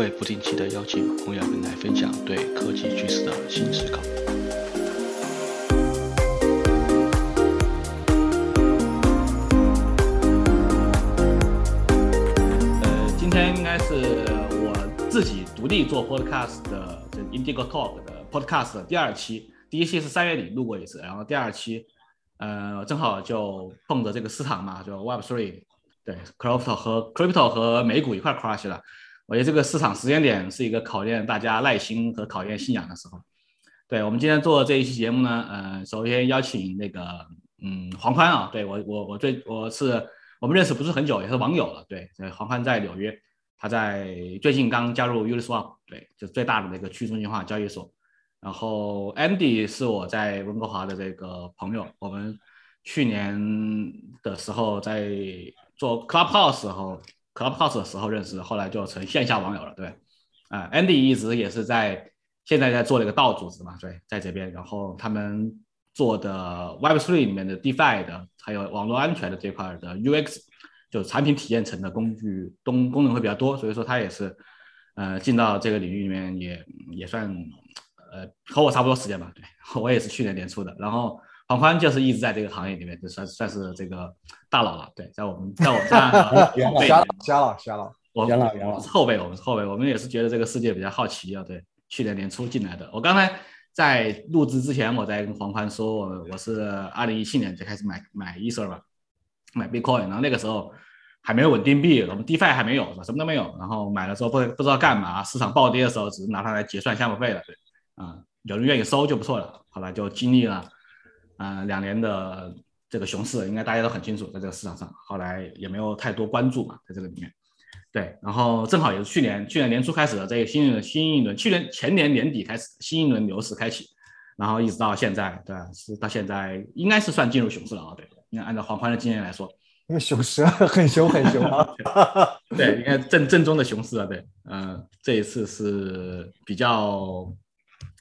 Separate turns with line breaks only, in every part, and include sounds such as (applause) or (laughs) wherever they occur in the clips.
会不定期的邀请朋友们来分享对科技趋势的新思考。
呃，今天应该是我自己独立做 podcast 的这 Indigo Talk 的 podcast 的第二期，第一期是三月底录过一次，然后第二期，呃，正好就碰着这个市场嘛，就 Web Three，对，Crypto 和 Crypto 和美股一块 crash 了。我觉得这个市场时间点是一个考验大家耐心和考验信仰的时候。对我们今天做这一期节目呢，呃，首先邀请那个，嗯，黄宽啊，对我我我最我是我们认识不是很久，也是网友了，对，黄宽在纽约，他在最近刚加入 Uniswap，对，就最大的那个去中心化交易所。然后 Andy 是我在温哥华的这个朋友，我们去年的时候在做 Clubhouse 时候，Clubhouse 的时候认识，后来就成线下网友了，对，啊、a n d y 一直也是在现在在做那个道组织嘛，对，在这边，然后他们做的 Web3 里面的 DeFi 的，还有网络安全的这块的 UX，就产品体验层的工具功功能会比较多，所以说他也是呃进到这个领域里面也也算呃和我差不多时间吧，对 (laughs) 我也是去年年初的，然后黄宽就是一直在这个行业里面，就算算是这个大佬了，对，在我们在我们这样的
元老
后辈
瞎瞎了瞎了，
我
元老元老
我是后辈，我们是后辈，我们也是觉得这个世界比较好奇啊。对，去年年初进来的。我刚才在录制之前，我在跟黄宽说，我我是二零一七年就开始买买 Ether 嘛，买 Bitcoin，然后那个时候还没有稳定币，我们 DeFi 还没有，什么都没有。然后买了之后不不知道干嘛，市场暴跌的时候只是拿它来结算项目费了，对，啊、有人愿意收就不错了。后来就经历了啊、两年的这个熊市，应该大家都很清楚，在这个市场上，后来也没有太多关注嘛，在这个里面。对，然后正好也是去年去年年初开始的这个新一轮新一轮，去年前年年底开始新一轮牛市开启，然后一直到现在，对？是到现在应该是算进入熊市了啊，对，应该按照黄宽的经验来说，
因为熊市很熊很熊啊，(laughs)
对，应该正正宗的熊市啊，对，嗯、这一次是比较，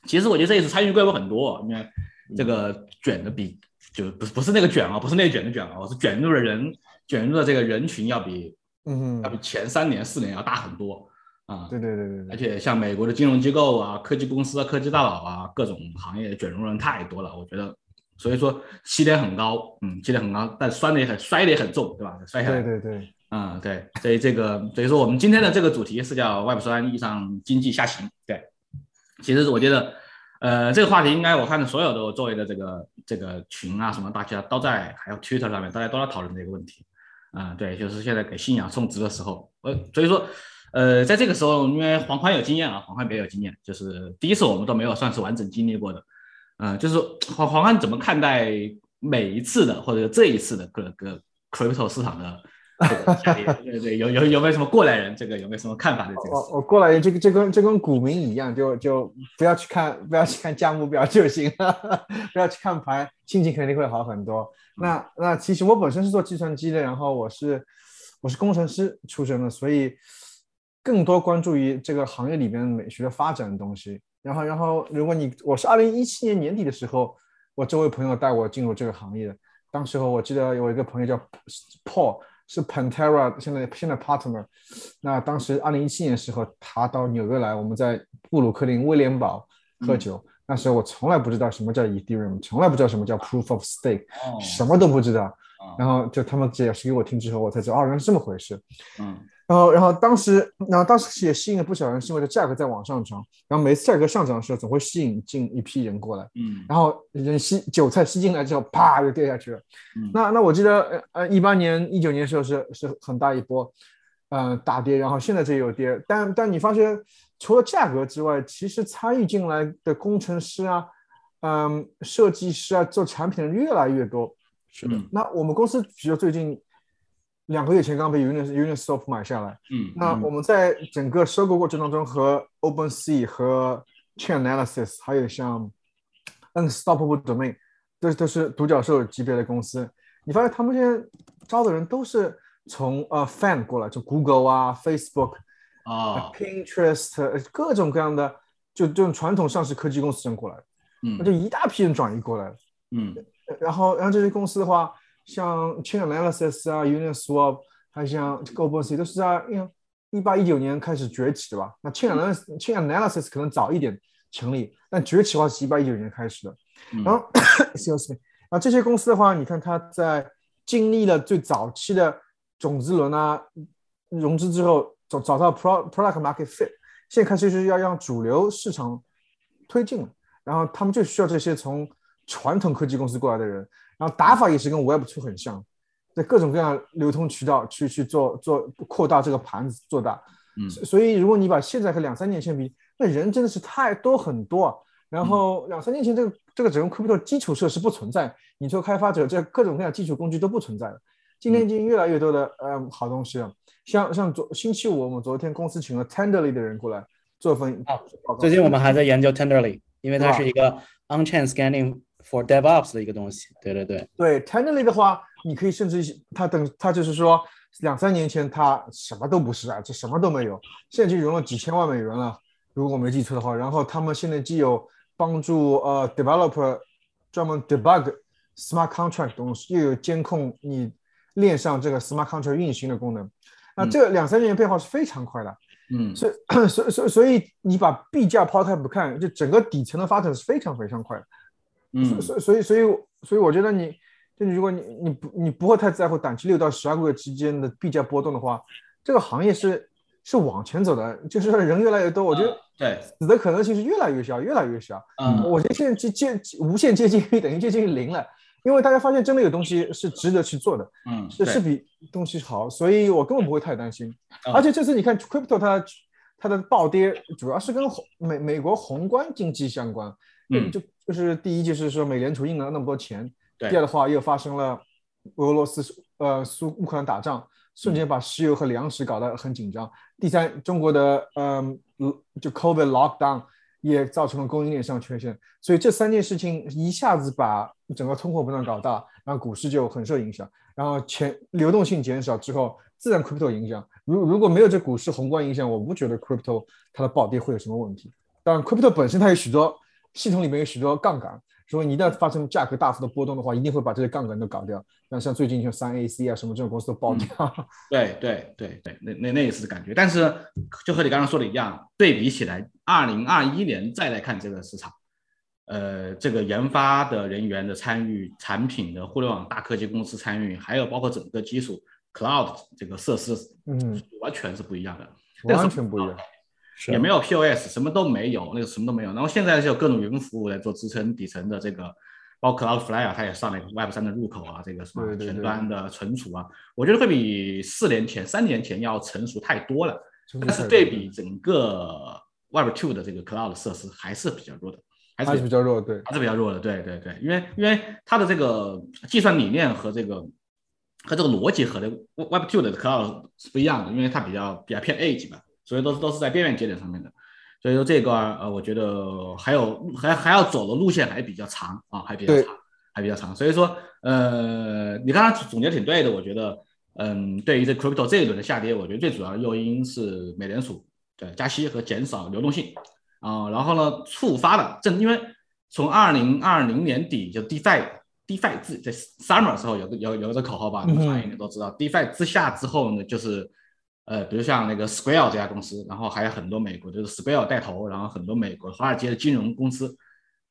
其实我觉得这一次参与规模很多，因为这个卷的比就不是不是那个卷啊，不是内卷的卷啊，我是卷入的人卷入的这个人群要比
嗯
要比前三年四年要大很多啊，
对对对对对，
而且像美国的金融机构啊、科技公司啊、科技大佬啊，各种行业卷入人太多了，我觉得，所以说起点很高，嗯，起点很高，但摔的也很摔的也很重，对吧？摔下来，
对对对，
嗯，对，所以这个，所以说我们今天的这个主题是叫 Web 三意义上经济下行，对，其实我觉得，呃，这个话题应该我看的所有的我周围的这个这个群啊什么，大家都在，还有 Twitter 上面大家都在讨论这个问题，啊、对，就是现在给信仰充值的时候，呃，所以说，呃，在这个时候，因为黄宽有经验啊，黄宽比较有经验，就是第一次我们都没有算是完整经历过的，嗯、就是黄黄宽怎么看待每一次的或者这一次的各个 crypto 市场的？(laughs) 对对，有有有没有什么过来人？这个有没有什么看法对这个？
我我过来人这个这跟这跟股民一样，就就不要去看不要去看价目表就行了，(laughs) 不要去看盘，心情肯定会好很多。那那其实我本身是做计算机的，然后我是我是工程师出身的，所以更多关注于这个行业里边美学的发展的东西。然后然后如果你我是二零一七年年底的时候，我周围朋友带我进入这个行业的，当时候我记得有一个朋友叫 Paul。是 Pantera 现在现在 partner，那当时二零一七年的时候，他到纽约来，我们在布鲁克林威廉堡喝酒。那时候我从来不知道什么叫 Ethereum，从来不知道什么叫 Proof of Stake，、
哦
什么都不知道。
啊
然后就他们解释给我听之后，我才知道哦，原来是这么回事。
嗯
然后，然后当时，然后当时也吸引了不少人，是因为这价格在往上涨。然后每次价格上涨的时候，总会吸引进一批人过来。
嗯
然后人吸韭菜吸进来之后，啪就跌下去了。
嗯
那那我记得呃呃一八年一九年的时候是是很大一波，呃大跌，然后现在这有跌，但但你发现除了价格之外，其实参与进来的工程师啊，嗯、设计师啊，做产品的人越来越多。
是的，
那我们公司比如最近两个月前刚被 Unis Uniswap 买下来，
嗯，
那我们在整个收购过程当中，和 OpenSea 和 Chain Analysis，还有像 Unstoppable Domain，都都是独角兽级别的公司。你发现他们现在招的人都是从呃 Fan 过来，就 Google 啊、Facebook、
啊
，Pinterest 呃各种各样的，就这种传统上市科技公司人过来，那
嗯
就一大批人转移过来了。
嗯。
然后，然后这些公司的话，像 Chain Analysis 啊、Uniswap，还像 OpenSea 都是在，一八一九年开始崛起的吧？那 Chain Analysis Chain Analysis 可能早一点成立，但崛起的话是一八一九年开始的。然后 (coughs) excuse me，然后这些公司的话，你看它在经历了最早期的种子轮啊融资之后，找找到 pro product market fit，现在开始就是要让主流市场推进了，然后他们就需要这些从传统科技公司过来的人，然后打法也是跟 Web Two 很像，在各种各样流通渠道去去做做扩大这个盘子做大。
嗯
所所以如果你把现在和两三年前比，那人真的是太多很多啊。然后两三年前这个这个整个 crypto 基础设施不存在，你做开发者这各种各样基础工具都不存在了。今天已经越来越多的呃好东西了，像像昨星期五我们昨天公司请了 Tenderly 的人过来做份
啊
报告。
最近我们还在研究 Tenderly，因为它是一个 on-chain scanning for DevOps 的一个东西。对对对，
对 Tenderly 的话，你可以甚至它等它就是说两三年前它什么都不是啊，这什么都没有，现在就融了几千万美元了，如果我没记错的话。然后他们现在既有帮助呃 developer 专门 debug smart contract 东西，又有监控你链上这个 smart contract 运行的功能。那
嗯
这两三年变化是非常快的，
嗯
所以 (coughs) 所以所以所以你把币价抛开不看，就整个底层的发展是非常非常快的。
嗯
所以所以所以所以我觉得你，就如果你你不你不会太在乎短期六到十二个月之间的币价波动的话，这个行业是是往前走的，就是说人越来越多，我觉得
对，
死的可能性是越来越小，越来越小。
嗯
我觉得现在接接无限接近于等于接近于零了，因为大家发现真的有东西是值得去做的，
嗯
是是比东西好，所以我根本不会太担心。
嗯
而且这次你看 crypto 它它的暴跌主要是跟宏美美国宏观经济相关，
嗯
就就是第一就是说美联储印了那么多钱，
对
第二的话又发生了俄罗斯呃苏乌克兰打仗，瞬间把石油和粮食搞得很紧张。第三，中国的嗯、就 COVID lockdown 也造成了供应链上缺陷，所以这三件事情一下子把整个通货膨胀搞大，然后股市就很受影响，然后钱流动性减少之后，自然 crypto 影响。如如果没有这股市宏观影响，我不觉得 crypto 它的暴跌会有什么问题。当然，crypto 本身它有许多系统里面有许多杠杆，所以你一旦发生价格大幅的波动的话，一定会把这些杠杆都搞掉。那像最近像三 AC 啊什么这种公司都爆掉。(laughs)
对对对对，那那那也是感觉，但是就和你刚刚说的一样，对比起来，二零二一年再来看这个市场，呃，这个研发的人员的参与，产品的互联网大科技公司参与，还有包括整个基础 cloud 这个设施，
嗯，
完全是不一样的。
完全不一样。
是
也没有 POS，什么都没有，那个什么都没有。然后现在就有各种云服务来做支撑底层的这个，包括 Cloudflare 啊它也上了一个 Web 三的入口啊，这个什么前端的存储啊，我觉得会比四年前、三年前要成熟太多了。但是对比整个 Web Two 的这个 Cloud 设施还是比较弱的，还是
比较弱，对，
还是比较弱的，对对对，因为因为它的这个计算理念和这个和这个逻辑和这个 Web Two 的 Cloud 是不一样的，因为它比较比较偏 Edge 嘛，所以都是都是在边缘节点上面的，所以说这个呃，我觉得还有还还要走的路线还比较长啊，还比较长，还比较长，所以说呃，你刚刚总结挺对的，我觉得嗯，对于这 Crypto 这一轮的下跌，我觉得最主要的诱因是美联储的加息和减少流动性。啊、然后呢，触发了正因为从二零二零年底就 DeFi DeFi 自在 Summer 的时候有个有有个口号吧，你们应该都知道。DeFi 之下之后呢，就是呃，比如像那个 Square 这家公司，然后还有很多美国就是 Square 带头，然后很多美国华尔街的金融公司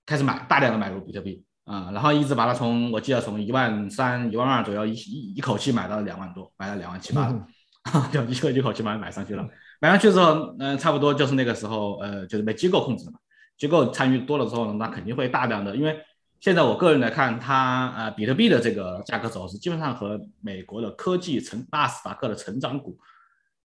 开始买大量的买入比特币啊、然后一直把它从我记得从一万三、一万二左右一一一口气买到了两万多，买了两万七八的。(laughs) 就一口一口气把它买上去了。买上去之后，嗯、差不多就是那个时候，呃，就是被机构控制了嘛。机构参与多了之后呢，那肯定会大量的，因为现在我个人来看，它呃，比特币的这个价格走势基本上和美国的科技成纳斯达克的成长股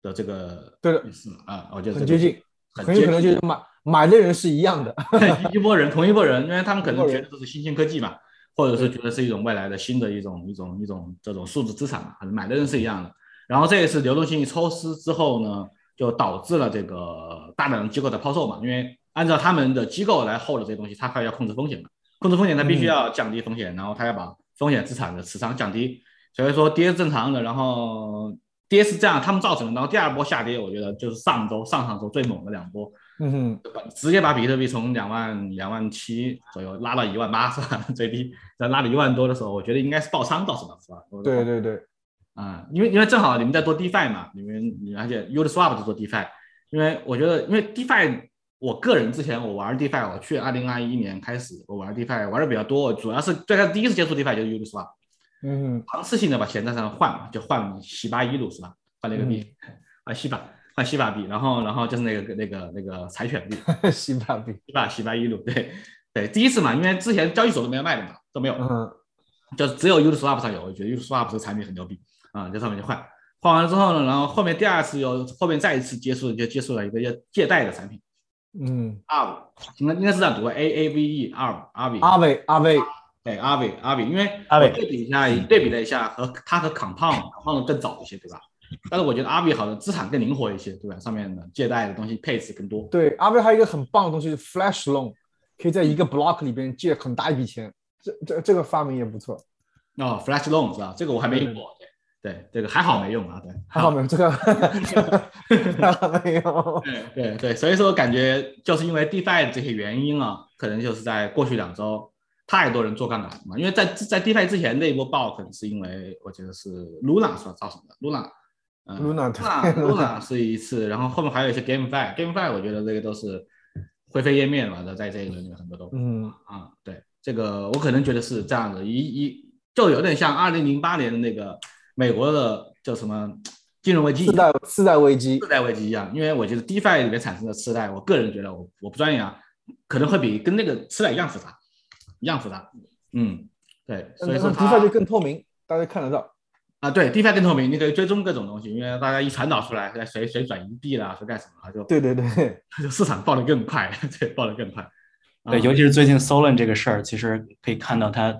的这个
对的。
是啊，我觉得
很接近，
很
很有可能就是买买的人是一样的。(laughs)
一波人，同一波人，因为他们可能觉得这是新兴科技嘛，或者是觉得是一种未来的新的一种一种一种这种数字资产嘛，买的人是一样的。然后这一次流动性一抽丝之后呢，就导致了这个大量的机构的抛售嘛，因为按照他们的机构来 hold 这些东西，他还要控制风险嘛，控制风险他必须要降低风险，然后他要把风险资产的持仓降低，所以说跌是正常的，然后跌是这样他们造成的，然后第二波下跌，我觉得就是上周上上周最猛的两波，
嗯哼，
直接把比特币从两万两万七左右拉到一万八是吧？(laughs) 最低，再拉到一万多的时候，我觉得应该是爆仓到是吧？是吧？
对对对，
啊、因为因为正好你们在做 DeFi 嘛，你们你而且 Uniswap 在做 DeFi，因为我觉得因为 DeFi，我个人之前我玩 DeFi，我去二零二一年开始我玩 DeFi 玩的比较多，主要是最开始第一次接触 DeFi 就是 Uniswap，
嗯。
尝试性的把钱在上换嘛，就换西巴伊鲁是吧？换那个币，换西巴换西巴币，然后然后就是那个那个那个柴犬币，
哼，西巴币，
西巴西巴伊鲁，对。对，第一次嘛，因为之前交易所都没有卖的嘛，都没有，
嗯。
就只有 Uniswap 上有，我觉得 Uniswap 这个产品很牛逼啊，在上面就换，换完了之后呢，然后后面第二次又后面再一次接触就接触了一个叫借贷的产品。
嗯
，，ARV，应该应该是这样读，A A V E ARV ARV，
阿伟阿伟，
对 ARV ARV，因为我对比一下对比了一下和他和 Compound，Compound 更早一些，对吧？但是我觉得 ARV 好像资产更灵活一些，对吧？上面的借贷的东西配置更多。
对，阿伟还有一个很棒的东西是 Flash Loan，可以在一个 block 里边借很大一笔钱，这这这个发明也不错。
哦，Flash Loan 是吧？这个我还没用过，对对，这个还好没用啊，对，
还好没用这个，还好没有。
对对对，所以说感觉就是因为 DeFi 的这些原因啊，可能就是在过去两周太多人做杠杆了嘛。因为在在 DeFi 之前那一波爆，可能是因为我觉得是 Luna 所造成的。Luna，嗯
Luna，对
Luna Luna 是一次，然后后面还有一些 GameFi，GameFi 我觉得这个都是灰飞烟灭了的，在这一轮里面很多都
嗯，
啊，对，这个我可能觉得是这样的，一一就有点像二零零八年的那个美国的叫什么金融危机
次。贷次贷危机
次，贷危机一样，因为我觉得 DeFi 里面产生的次贷，我个人觉得我我不专业啊，可能会比跟那个次贷一样复杂，一样复杂。嗯，对，所以说
那
它
DeFi 就更透明，大家看得到。
啊，对 DeFi 更透明，你可以追踪各种东西，因为大家一传导出来，谁谁转移币了，谁干什么了，就
对对对，
就市场爆得更快，(laughs) 对，爆得更快。
对，
啊
尤其是最近 Solon 这个事儿，其实可以看到它，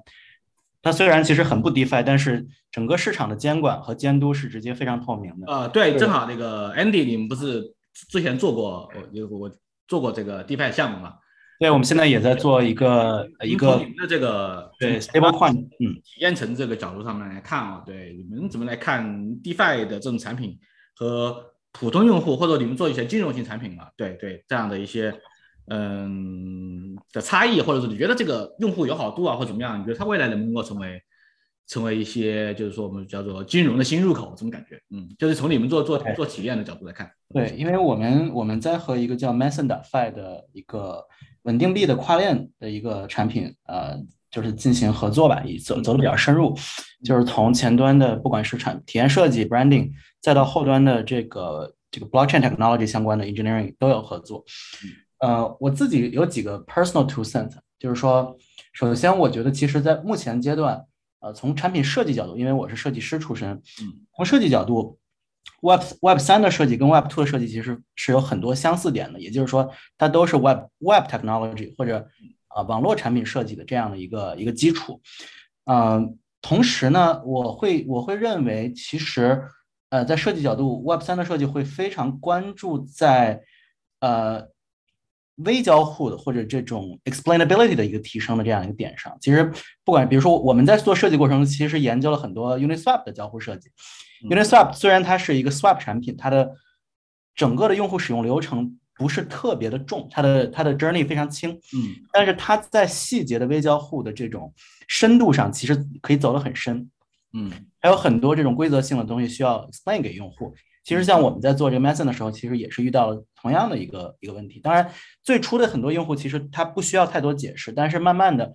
它虽然其实很不 DeFi，但是整个市场的监管和监督是直接非常透明的。
呃，对，正好那个 Andy，你们不是之前做过，我有我做过这个 DeFi 项目嘛？
对，我们现在也在做一个呃一个
从你们的这个
对
从
Stablecoin，嗯，
体验层这个角度上面来看啊，对你们怎么来看 DeFi 的这种产品和普通用户，或者你们做一些金融型产品啊，对对这样的一些嗯的差异，或者是你觉得这个用户友好度啊，或者怎么样？你觉得它未来能不能够成为成为一些就是说我们叫做金融的新入口？这种感觉？嗯，就是从你们做做
对
做体验的角度来看，
对，因为我们我们在和一个叫 Mason.fi 的一个稳定币的跨链的一个产品，呃，就是进行合作吧，也走走的比较深入，就是从前端的不管是产体验设计 branding，再到后端的这个这个 blockchain technology 相关的 engineering 都有合作。呃，我自己有几个 personal two cents，就是说，首先我觉得其实在目前阶段，呃，从产品设计角度，因为我是设计师出身，从设计角度。Web Web 三的设计跟 Web two 的设计其实是有很多相似点的，也就是说，它都是 Web Web technology 或者啊、网络产品设计的这样的一个一个基础。嗯、同时呢，我会我会认为，其实呃，在设计角度，Web 三的设计会非常关注在呃微交互的或者这种 explainability 的一个提升的这样一个点上。其实不管比如说我们在做设计过程中，其实研究了很多 Uniswap 的交互设计。Uniswap 虽然它是一个 Swap 产品，它的整个的用户使用流程不是特别的重，它的它的 journey 非常轻，
嗯
但是它在细节的微交互的这种深度上，其实可以走得很深。
嗯
还有很多这种规则性的东西需要 explain 给用户。其实像我们在做这个 Mason 的时候，其实也是遇到了同样的一个一个问题。当然，最初的很多用户其实他不需要太多解释，但是慢慢的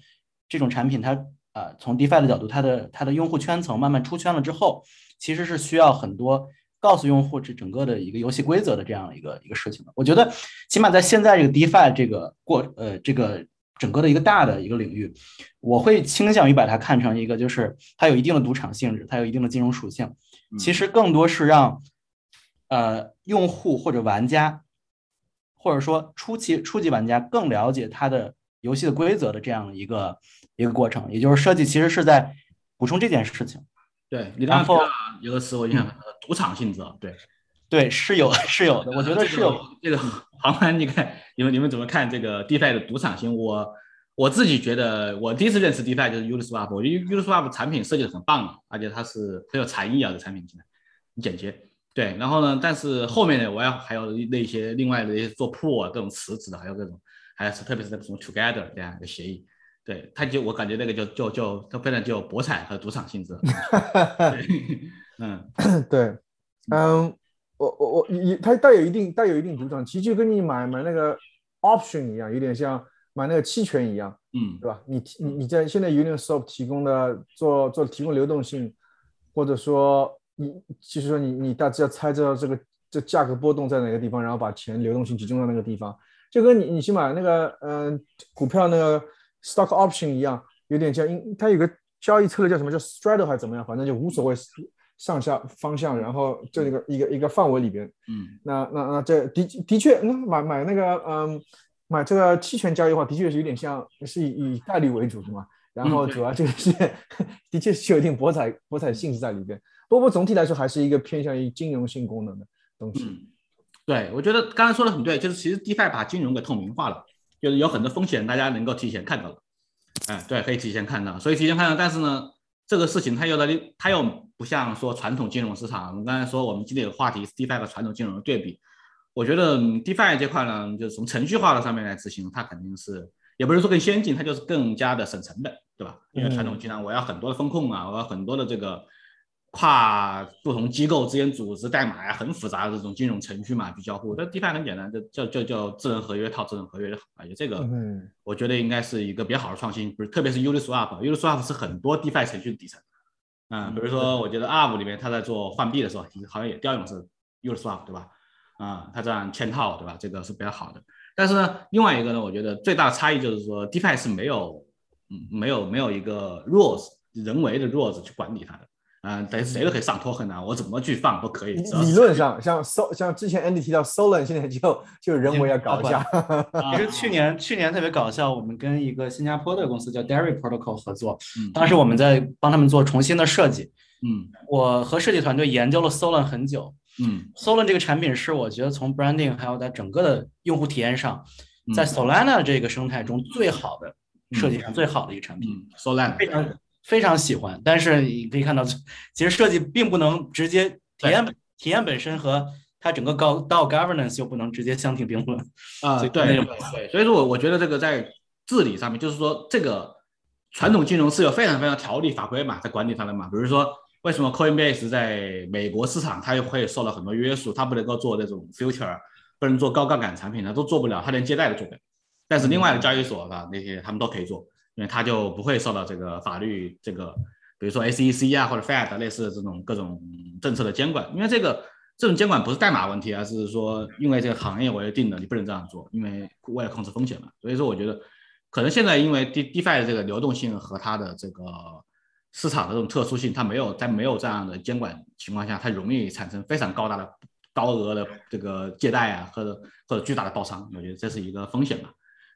这种产品它呃从 DeFi 的角度，它的它的用户圈层慢慢出圈了之后，其实是需要很多告诉用户这整个的一个游戏规则的这样一个一个事情的。我觉得起码在现在这个 DeFi 这个过呃这个整个的一个大的一个领域，我会倾向于把它看成一个就是它有一定的赌场性质，它有一定的金融属性。其实更多是让呃用户或者玩家，或者说初期初级玩家更了解它的游戏的规则的这样一个一个过程。也就是设计其实是在补充这件事情。
对你刚刚有个词我印象很深，赌场性质啊，对。
对，是有是有的，(laughs) 我觉得是有。
这个 (laughs) 航盘，你看你们你们怎么看这个 DeFi 的赌场性？我我自己觉得，我第一次认识 DeFi 就是 Uniswap，我觉得 Uniswap 产品设计的很棒，而且它是很有禅意啊，这产品进来很简洁。对，然后呢，但是后面呢，我要还有那些另外的一些做 pool 啊，各种池子的，还有各种，还有是特别是那种 Together 这样一个协议。对，他就我感觉那个就就就它非常具有博彩和赌场性质。(laughs) 对嗯
对，嗯，我我我也它带有一定带有一定赌场，其实就跟你买买那个 option 一样，有点像买那个期权一样，
嗯
对吧？你你你在现在 Uniswap 提供的做做提供流动性，或者说你其实说你你大致要猜知道这个这价格波动在哪个地方，然后把钱流动性集中到那个地方，就跟你你去买那个嗯、呃股票那个 stock option 一样，有点像因它有个交易策略叫什么叫 straddle 还是怎么样，反正就无所谓上下方向，然后这一个一个一个范围里边，
嗯
那那那这的的确，那买买那个嗯，买这个期权交易的话，的确是有点像是以以概率为主的嘛。然后
嗯
主要这个是 (laughs) 的确是有一定博彩博彩性质在里边。不过总体来说还是一个偏向于金融性功能的东西。
嗯，对，我觉得刚才说的很对，就是其实 DeFi 把金融给透明化了，就是有很多风险大家能够提前看到了。哎，对，可以提前看到，所以提前看到，但是呢，这个事情它又在它又不像说传统金融市场，我们刚才说我们今天有话题是 DeFi 和传统金融的对比，我觉得嗯 DeFi 这块呢，就是从程序化的上面来执行，它肯定是也不是说更先进，它就是更加的省成本，对吧？因为传统金融我要很多的风控啊，我要很多的这个跨不同机构之间组织代码呀，很复杂的这种金融程序嘛，去交互。但 DeFi 很简单，就叫叫叫智能合约套智能合约就好这个。
嗯
我觉得应该是一个比较好的创新，不是，特别是 Uniswap，Uniswap 是很多 DeFi 程序的底层。嗯、比如说，我觉得 Arm 里面他在做换币的时候，好像也调用的是 Uniswap，对吧？啊、它这样嵌套，对吧？这个是比较好的。但是呢，另外一个呢，我觉得最大的差异就是说，DeFi 是没有，嗯，没有没有一个 rules 人为的 rules 去管理它的。啊、但是谁都可以上 token 啊，我怎么去放都可以。
理论上，像 So 像之前 Andy 提到 Solon，现在就就人为要搞一下。(laughs)
啊
其实去年去年特别搞笑，我们跟一个新加坡的公司叫 Dairy Protocol 合作，
嗯
当时我们在帮他们做重新的设计。
嗯
我和设计团队研究了 Solon 很久
嗯
，Solon 这个产品是我觉得从 branding 还有在整个的用户体验上，
嗯
在 Solana 这个生态中最好的设计上最好的一个产品，
嗯，Solana
非常非常喜欢。但是你可以看到，(laughs) 其实设计并不能直接体验体验本身和它整个高到 governance 又不能直接相提并论。
啊，对对对，所以说我我觉得这个在治理上面，就是说这个传统金融是有非常非常条例法规嘛，在管理它的嘛。比如说，为什么 Coinbase 在美国市场它又会受到很多约束，它不能够做那种 future，不能做高杠杆产品，它都做不了，它连借贷都做不了。但是另外的交易所啊，那些他们都可以做，因为它就不会受到这个法律这个，比如说 SEC 啊或者 Fed 类似的这种各种政策的监管，因为这个这种监管不是代码问题，而是说因为这个行业我要定的，你不能这样做，因为为了控制风险嘛。所以说，我觉得可能现在因为 D DeFi 的这个流动性和它的这个市场的这种特殊性，它没有在没有这样的监管情况下，它容易产生非常高大的高额的这个借贷啊，或者或者巨大的爆仓，我觉得这是一个风险吧。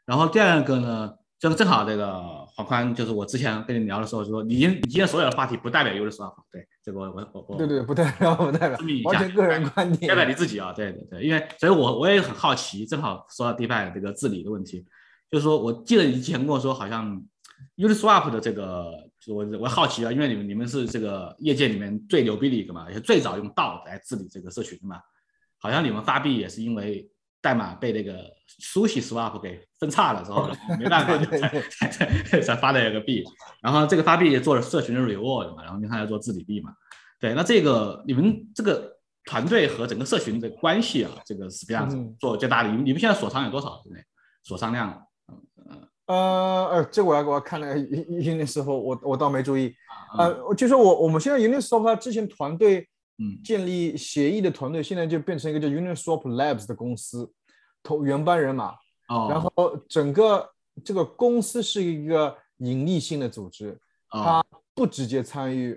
然后第二个呢，正正好这个黄宽，就是我之前跟你聊的时候说，你今你今天所有的话题不代表 Uniswap，对这个我我我我
对对，不代表不代表
声明一，下
完全个人观点。
代表你自己啊，对对对，因为所以我我也很好奇，正好说到 DeFi 这个治理的问题，就是说我记得你之前跟我说，好像 Uniswap 的这个，我我好奇啊，因为你们你们是这个业界里面最牛逼的一个嘛，也是最早用道来治理这个社群的嘛，好像你们发币也是因为代码被那个 Sushi Swap 给分叉了之后，(laughs) 没办法
对对对
才才才才发的一个币，然后这个发币也做了社群的 reward 嘛，然后你看要做治理币嘛，对，那这个你们这个团队和整个社群的关系啊，这个是这样子
嗯
做最大的。你们你们现在锁仓有多少？现在锁仓量？
呃呃，这我要我要看那个云云的时候，我我倒没注意。
呃，
呃，就说我我们现在 Uniswap 它之前团队
嗯
建立协议的团队，现在就变成一个叫 Uniswap Labs 的公司，同原班人马。
哦，
然后整个这个公司是一个盈利性的组织，
哦
它不直接参与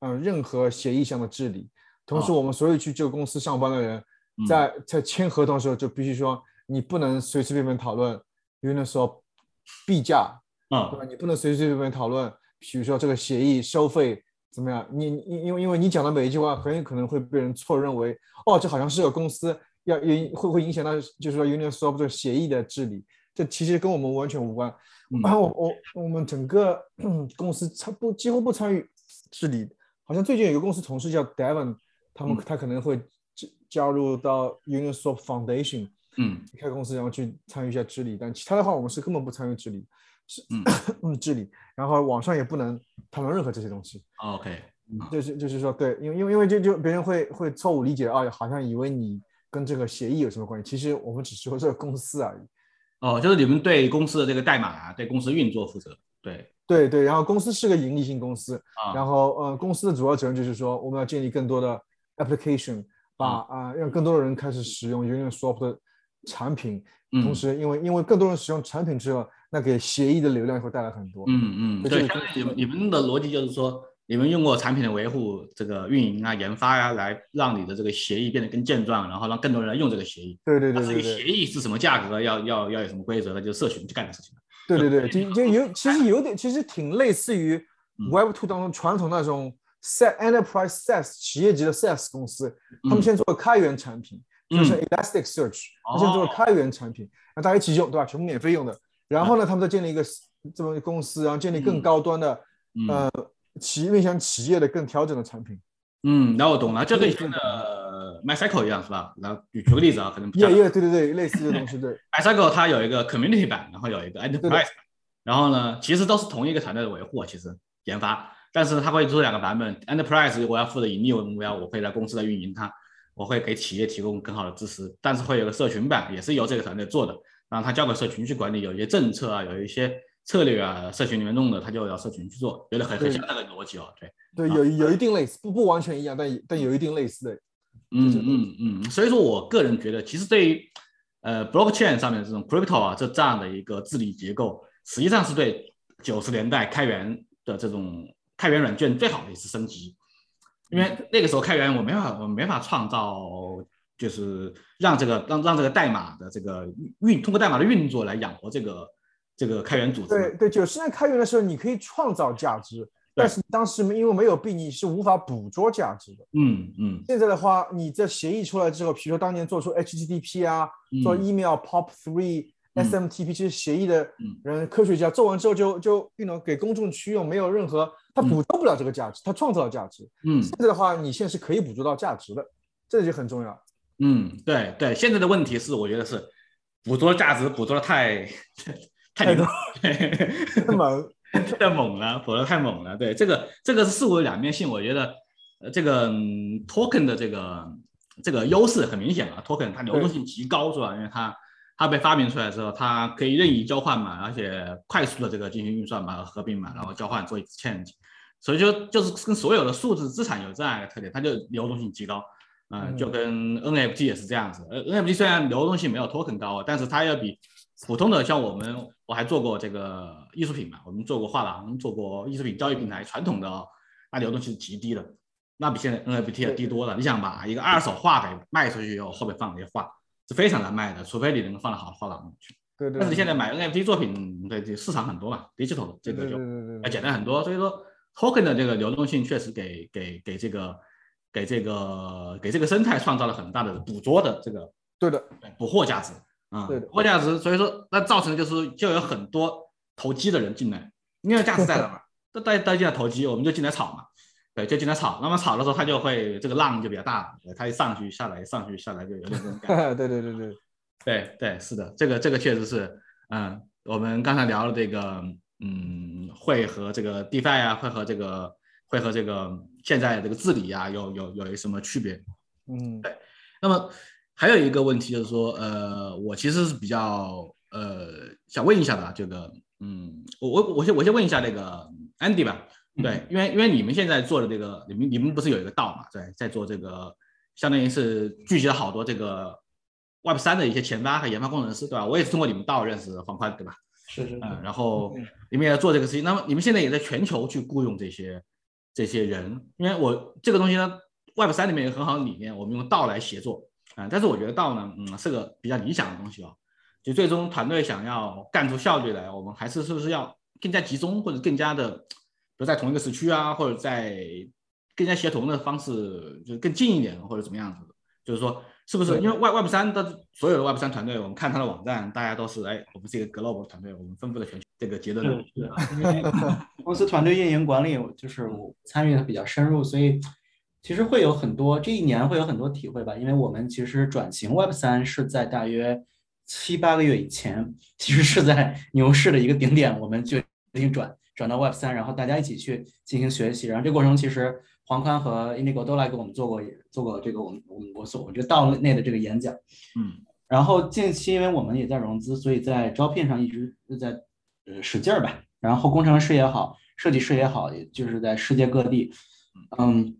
嗯、呃任何协议上的治理。同时，
哦
我们所有去这个公司上班的人，
嗯
在在签合同的时候就必须说，你不能随随便便讨论 Uniswap 币价，对吧？
嗯
你不能随随便便讨论，比如说这个协议收费怎么样？你因因为因为你讲的每一句话很有可能会被人错认为，哦，这好像是个公司要影会不会影响到，就是说 Uniswap 这个协议的治理，这其实跟我们完全无关。
嗯。
然后我我我们整个 (clears throat) 公司参不几乎不参与治理，好像最近有一个公司同事叫 Devon，他们
嗯
他可能会加加入到 Uniswap Foundation
嗯。
开公司，然后去参与一下治理，但其他的话我们是根本不参与治理，是
嗯。
嗯治理，然后网上也不能讨论任何这些东西。
，OK，
就是就是说，对，因为因为因为就就别人会会错误理解啊，好像以为你跟这个协议有什么关系，其实我们只是说这个公司而已。
哦，就是你们对公司的这个代码啊，对公司运作负责。对
对对，然后公司是个盈利性公司，
啊，
然后呃，公司的主要责任就是说，我们要建立更多的 application，把啊、让更多的人开始使用 Uniswap 的产品，
嗯
同时因为因为更多人使用产品之后，那给协议的流量会带来很多。
嗯嗯，对，你们你们的逻辑就是说，你们用过产品的维护、这个运营啊、研发呀、来让你的这个协议变得更健壮，然后让更多人来用这个协议。
对对
那至于
对这个
协议是什么价格，要要要有什么规则，那就是社群去干的事情了。
对对对，就就有其实有点其实挺类似于
嗯
Web Two 当中传统那种 SaaS Enterprise SaaS 企业级的 SaaS 公司，他们
嗯
先做开源产品，就是
嗯
Elasticsearch，他先做
哦
开源产品，让大家一起用，对吧？全部免费用的。然后呢，他们再建立一个这么一个公司，然后建立更
嗯
高端的
嗯
呃企面向企业的更调整的产品。
嗯，那我懂了，这跟以前
对
的 MyCycle 一样是吧？然后举举个例子啊，可能比较
也也对对对，类似的东西，对 (laughs)
MyCycle 它有一个 Community 版，然后有一个 Enterprise 版，然后呢，其实都是同一个团队的维护，啊其实研发，但是它会做两个版本。Enterprise 我要负责盈利为目标，我会在公司来运营它，我会给企业提供更好的支持，但是会有个社群版，也是由这个团队做的，然后它交给社群去管理，有一些政策啊，有一些策略啊，社群里面弄的，他就要社群去做，觉得很很
对
像那个逻辑哦，对。
对，
啊
有有一定类似，不不完全一样，但但有一定类似的。
嗯嗯嗯，所以说我个人觉得，其实对于呃 blockchain 上面的这种 crypto 啊，这这样的一个治理结构，实际上是对九十年代开源的这种开源软件最好的一次升级，因为那个时候开源我没法我没法创造，就是让这个让让这个代码的这个运通过代码的运作来养活这个这个开源组织。
对对，九十年代开源的时候，你可以创造价值，但是当时因为没有币，你是无法捕捉价值的。
嗯嗯
现在的话，你这协议出来之后，比如说当年做出 HTTP 啊，做
嗯
email POP three、
嗯
SMTP 这些协议的
嗯
人，科学家做完之后就就 you know 给公众去用，没有任何他捕捉不了这个价值，他创造了价值。
嗯
现在的话，你现在是可以捕捉到价值的，这就很重要。
嗯，对对，现在的问题是，我觉得是捕捉价值捕捉的太太
多那么
太猛了，捕捉得太猛了。对，这个这个是事物的两面性，我觉得呃这个、嗯、token 的这个这个优势很明显啊，token 它流动性极高是吧？因为它它被发明出来之后，它可以任意交换嘛，而且快速的这个进行运算嘛、合并嘛，然后交换做 exchange，所以就就是跟所有的数字资产有这样一个特点，它就流动性极高。嗯，
嗯
就跟 NFT 也是这样子。呃，NFT 虽然流动性没有 token 高啊，但是它要比普通的像我们，我还做过这个艺术品嘛，我们做过画廊，做过艺术品交易平台，传统的哦，那流动性是极低的，那比现在 NFT 要低多了。你想把一个二手画给卖出去以后，后面放那些画是非常难卖的，除非你能放到好的画廊去。
对对。
但是现在买 NFT 作品，对这市场很多嘛，digital 的这个就要简单很多。所以说 token 的这个流动性确实给给给这个给这个给这个生态创造了很大的捕捉的这个
对的，
捕获价值啊，
对的
捕获价值。所以说那造成的就是就有很多投机的人进来，因为价值在那嘛，都大大家进来投机，我们就进来炒嘛。对，就进来炒，那么炒的时候，它就会这个浪就比较大，它一上去下来，上去下来就有点这种感觉。
对对对对，
对对，是的，这个这个确实是，嗯，我们刚才聊了这个，嗯，会和这个 DeFi 啊，会和这个会和这个现在这个治理啊，有有有什么区别？
嗯，对
那么还有一个问题就是说，呃，我其实是比较呃想问一下的啊，这个，嗯，我我我先我先问一下那个 Andy 吧，对，因为因为你们现在做的这个，你们你们不是有一个道嘛，对，在做这个，相当于是聚集了好多这个 Web 三的一些前端和研发工程师，对吧？我也是通过你们道认识黄宽，对吧？
是是
嗯，然后
嗯
你们也在做这个事情，那么你们现在也在全球去雇佣这些这些人，因为我这个东西呢，Web 三里面有很好的理念，我们用道来协作啊、但是我觉得道呢，嗯，是个比较理想的东西哦。就最终团队想要干出效率来，我们还是是不是要更加集中，或者更加的，比如在同一个时区啊，或者在更加协同的方式，就是更近一点，或者怎么样子的。就是说，是不是因为 Web Web 三的所有的 Web 三团队，我们看他的网站，大家都是哎，我们是一个 global 团队，我们分布的全球，这个结论呢
是是，因为公司团队运营管理就是我参与的比较深入，所以其实会有很多这一年会有很多体会吧。因为我们其实转型 Web 三是在大约七八个月以前，其实是在牛市的一个顶点，我们就决定转转到 Web 三，然后大家一起去进行学习。然后这过程中其实黄宽和 Indigo 都来给我们做过做过这个我们我们我所我觉得道内的这个演讲。
嗯，
然后近期因为我们也在融资，所以在招聘上一直是在呃使劲儿吧。然后工程师也好，设计师也好，也就是在世界各地。嗯，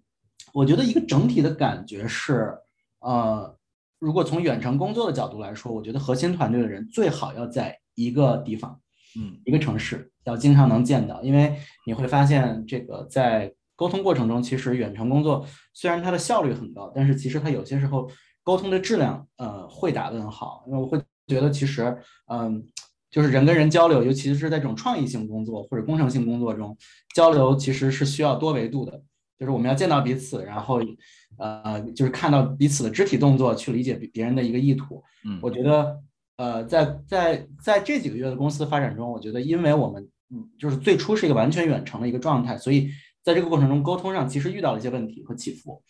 我觉得一个整体的感觉是，呃，如果从远程工作的角度来说，我觉得核心团队的人最好要在一个地方，
嗯，
一个城市，要经常能见到，因为你会发现这个在沟通过程中，其实远程工作虽然它的效率很高，但是其实它有些时候沟通的质量，呃，会打问号，因为我会觉得其实，嗯。就是人跟人交流，尤其是在这种创意性工作或者工程性工作中，交流其实是需要多维度的。就是我们要见到彼此，然后，呃，就是看到彼此的肢体动作，去理解别人的一个意图。
嗯，
我觉得，呃，在在在这几个月的公司发展中，我觉得，因为我们，嗯，就是最初是一个完全远程的一个状态，所以在这个过程中沟通上其实遇到了一些问题和起伏。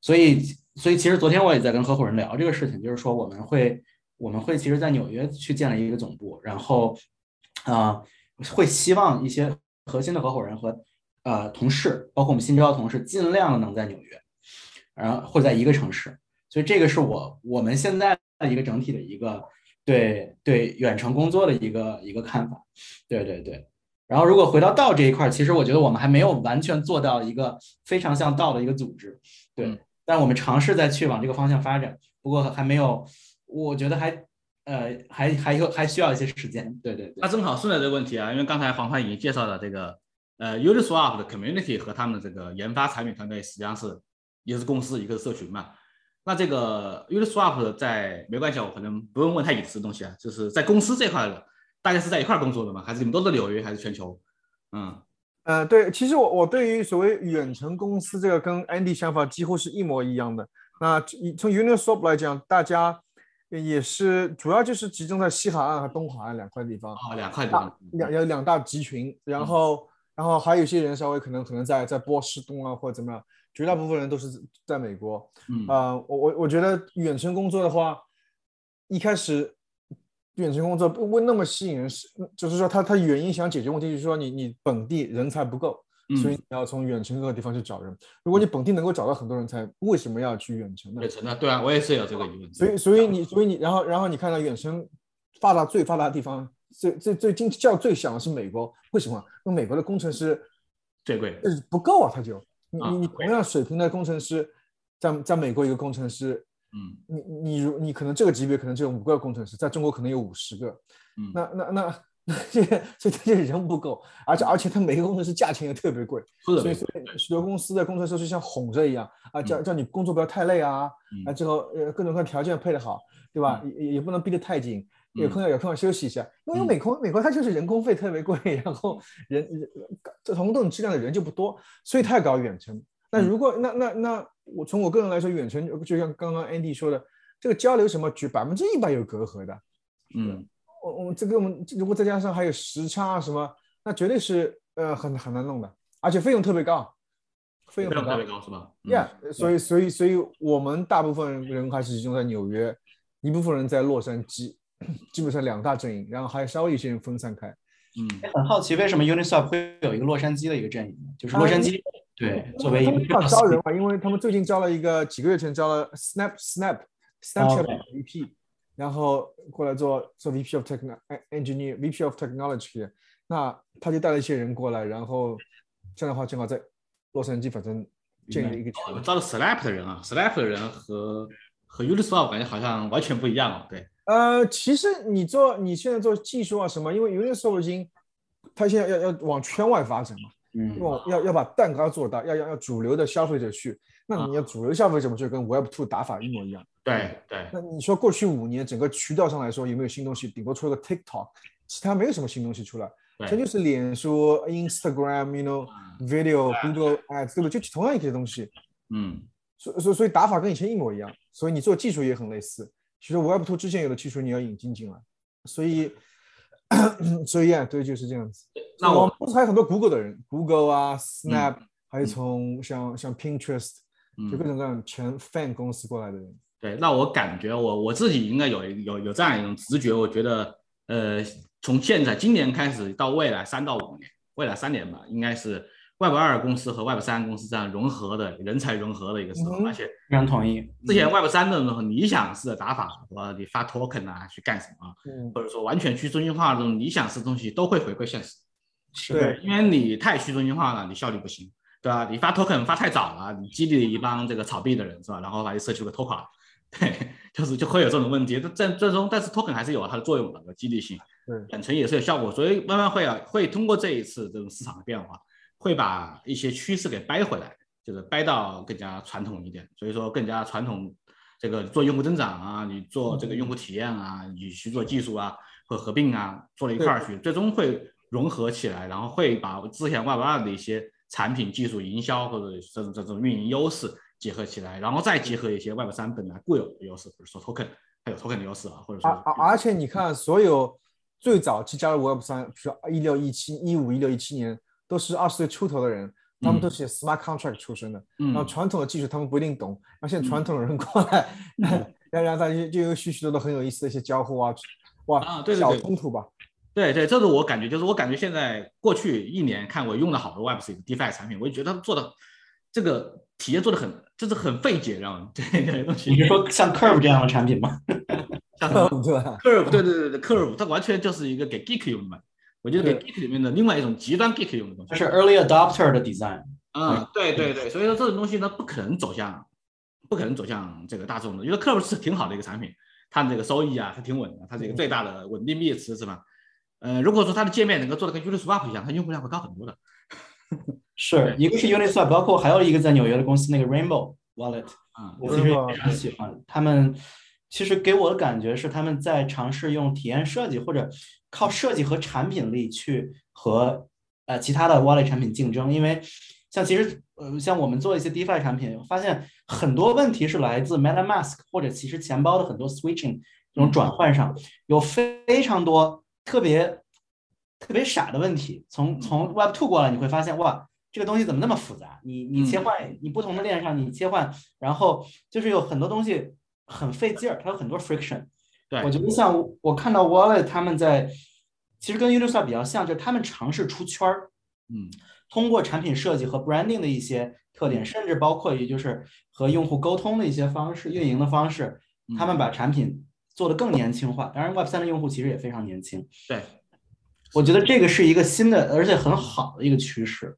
所以，所以其实昨天我也在跟合伙人聊这个事情，就是说我们会。我们会其实，在纽约去建了一个总部，然后，啊，会希望一些核心的合伙人和呃同事，包括我们新招的同事，尽量能在纽约，然后或者在一个城市。所以这个是我我们现在的一个整体的一个对对远程工作的一个一个看法。对对对。然后如果回到道这一块，其实我觉得我们还没有完全做到一个非常像道的一个组织。对。但我们尝试再去往这个方向发展，不过还没有。我觉得还，呃，还还有还需要一些时间。对对对。
那正好顺着这个问题啊，因为刚才黄欢已经介绍了这个，呃，Uniswap 的 community 和他们的这个研发产品团队实际上是一个是公司一个是社群嘛。那这个 Uniswap 在没关系，我可能不用问太隐私的东西啊，就是在公司这块的，大家是在一块工作的吗？还是你们都在纽约，还是全球？嗯，
呃，对，其实我我对于所谓远程公司这个跟 Andy 想法几乎是一模一样的。那从 Uniswap 来讲，大家。也是主要就是集中在西海岸和东海岸两块地方
啊，两块地方，
两有两大集群，然后然后还有一些人稍微可能可能在在波士顿啊或者怎么样，绝大部分人都是在美国。
嗯
啊，我我我觉得远程工作的话，一开始远程工作不会那么吸引人，是就是说他他原因想解决问题，就是说你你本地人才不够。所以你要从远程各个地方去找人。如果你本地能够找到很多人才，为什么要去远程呢？
远程呢？对啊，我也是有这个疑问。
所以，所以你，所以你，然后，然后你看到远程发达最发达的地方，最最最经济叫最响的是美国。为什么？因为美国的工程师
最贵，
不够啊，他就你你你同样水平的工程师，在在美国一个工程师，
嗯，
你你如你可能这个级别可能只有五个工程师，在中国可能有五十个，
嗯，
那那那。这 (laughs) 所以他这人不够，而且而且他每个工程师价钱也特别贵，所以所以许多公司的工程师就像哄着一样啊，叫叫你工作不要太累啊，啊之后呃各种各样条件配得好，对吧？也也不能逼得太紧，有空要有空要休息一下，因为美国美国它就是人工费特别贵，然后人这同等质量的人就不多，所以他要搞远程。那如果那那那我从我个人来说，远程就像刚刚 Andy 说的，这个交流什么，绝百分之一百有隔阂的，
嗯。
我我们这个我们如果再加上还有时差啊什么，那绝对是呃很很难弄的，而且费用特别高，费用
特别高是吧
？Yeah，所以所以所以我们大部分人还是集中在纽约，一部分人在洛杉矶，(coughs) 基本上两大阵营，然后还稍微一些人分散开。
嗯，
很好奇为什么 Uniswap 会有一个洛杉矶的一个阵营，就是洛杉矶对作为一
个招人嘛，因为他们最近招了一个几个月前招了 Snap Snap Snapchat VP。然后过来做做 VP of Technology Engineer，VP of Technology，那他就带了一些人过来，然后这样的话正好在洛杉矶，反正建立一个。
招了 Snap 的人啊，Snap 的人和和 Uniswap 感觉好像完全不一样哦。对。
呃，其实你做你现在做技术啊什么，因为 Uniswap 已经，它现在要要往圈外发展嘛，
嗯，
要要要把蛋糕做大，要要要主流的消费者去。那你要主流消费者不就跟 Web Two 打法一模一样？
对对。
那你说过去五年整个渠道上来说有没有新东西？顶多出了个 TikTok，其他没有什么新东西出来，这就是脸书、Instagram，you know，video、Google Ads，对不对？就同样一些东西。
嗯。
所所所以打法跟以前一模一样，所以你做技术也很类似。其实 Web Two 之前有的技术你要引进进来，所以所以啊，对，就是这样子。
那我们
公司还有很多 Google 的人，Google 啊，Snap，还有从像像 Pinterest。就各种各样全 fan 公司过来的人，
对，那我感觉我我自己应该有有有这样一种直觉，我觉得，呃，从现在今年开始到未来三到五年，未来三年吧，应该是 Web 二公司和 Web 三公司这样融合的人才融合的一个时候，
嗯
而且
非常同意。
之前 Web 三的那种理想式的打法，说你发 token 啊去干什么，
嗯，
或者说完全去中心化这种理想式的东西都会回归现实。
对，
因为你太去中心化了，你效率不行，对吧？你发 token 发太早了，你激励一帮这个炒币的人是吧？然后把这社区给拖垮了，对，就是就会有这种问题。这最终，但是 token 还是有它的作用的，有激励性，
对
远程也是有效果，所以慢慢会啊，会通过这一次这种市场的变化，会把一些趋势给掰回来，就是掰到更加传统一点。所以说，更加传统，这个做用户增长啊，你做这个用户体验啊，你去做技术啊，或合并啊，做了一块儿去，最终会融合起来，然后会把之前 Web 二的一些产品、技术、营销或者这种这种运营优势结合起来，然后再结合一些 Web 三本来固有的优势，比如说 token，它有 token 的优势啊，或者说
而且你看，所有最早期加入 Web 三，比如说一六一七、一五、一六、一七年，都是二十岁出头的人，他们都是 smart contract 出身的。
嗯
然后传统的技术他们不一定懂，然后现在传统的人过来，(laughs) 然后大家就有许许多多很有意思的一些交互啊，哇，
啊对对对
冲突吧。
对对，这是我感觉，就是我感觉现在过去一年看我用的好多 Web 3 DeFi 产品，我就觉得他们做的这个体验做的很，就是很费解，然后 (laughs) 对这些东西。
你是说像 Curve 这样的产品吗？(laughs)
像什么
对吧
？Curve，对对对对，Curve，它完全就是一个给 Geek 用的嘛。我觉得给 Geek 里面的另外一种极端 Geek 用的东西。
这是 Early Adopter 的 design。
嗯，对对对，所以说这种东西呢，不可能走向，不可能走向这个大众的。因为 Curve 是挺好的一个产品，它的这个收益啊，它挺稳的，它是一个最大的稳定币的池子嘛。呃，如果说它的界面能够做的跟 Uniswap 一样，它用户量会高很多的。
是一个是 Uniswap，包括还有一个在纽约的公司那个 Rainbow Wallet，
啊、
我其实也非常喜欢他们。其实给我的感觉是他们在尝试用体验设计或者靠设计和产品力去和呃其他的 wallet 产品竞争，因为像其实呃像我们做一些 DeFi 产品，发现很多问题是来自 MetaMask 或者其实钱包的很多 switching 这种转换上有非常多特别特别傻的问题。从从 Web Two 过来，你会发现哇。这个东西怎么那么复杂？你你切换，你不同的链上你切换，然后就是有很多东西很费劲儿，它有很多 friction。
对，
我觉得像我看到 Wallet 他们在，其实跟 Uniswap 比较像，就是他们尝试出圈儿，
嗯，
通过产品设计和 branding 的一些特点，甚至包括也就是和用户沟通的一些方式、运营的方式，他们把产品做得更年轻化。当然，Web 三的用户其实也非常年轻。
对，
我觉得这个是一个新的，而且很好的一个趋势。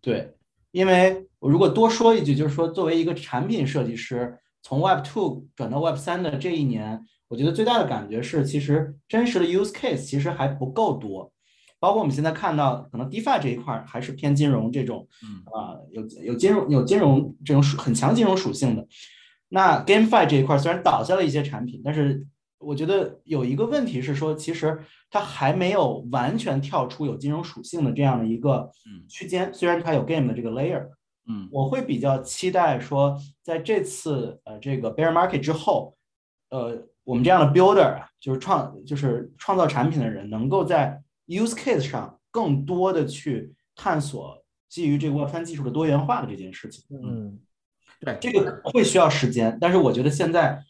对，因为我如果多说一句，就是说，作为一个产品设计师，从 Web Two 转到 Web 三的这一年，我觉得最大的感觉是，其实真实的 use case 其实还不够多。包括我们现在看到，可能 DeFi 这一块还是偏金融这种，啊、呃，有有金融有金融这种属很强金融属性的。那 GameFi 这一块虽然倒下了一些产品，但是我觉得有一个问题是说，其实它还没有完全跳出有金融属性的这样的一个区间。虽然它有 game 的这个 layer，
嗯，
我会比较期待说，在这次呃这个 bear market 之后，呃，我们这样的 builder 啊，就是创就是创造产品的人，能够在 use case 上更多的去探索基于这个 Web 三技术的多元化的这件事情。
嗯，
对，
这个会需要时间，但是我觉得现在。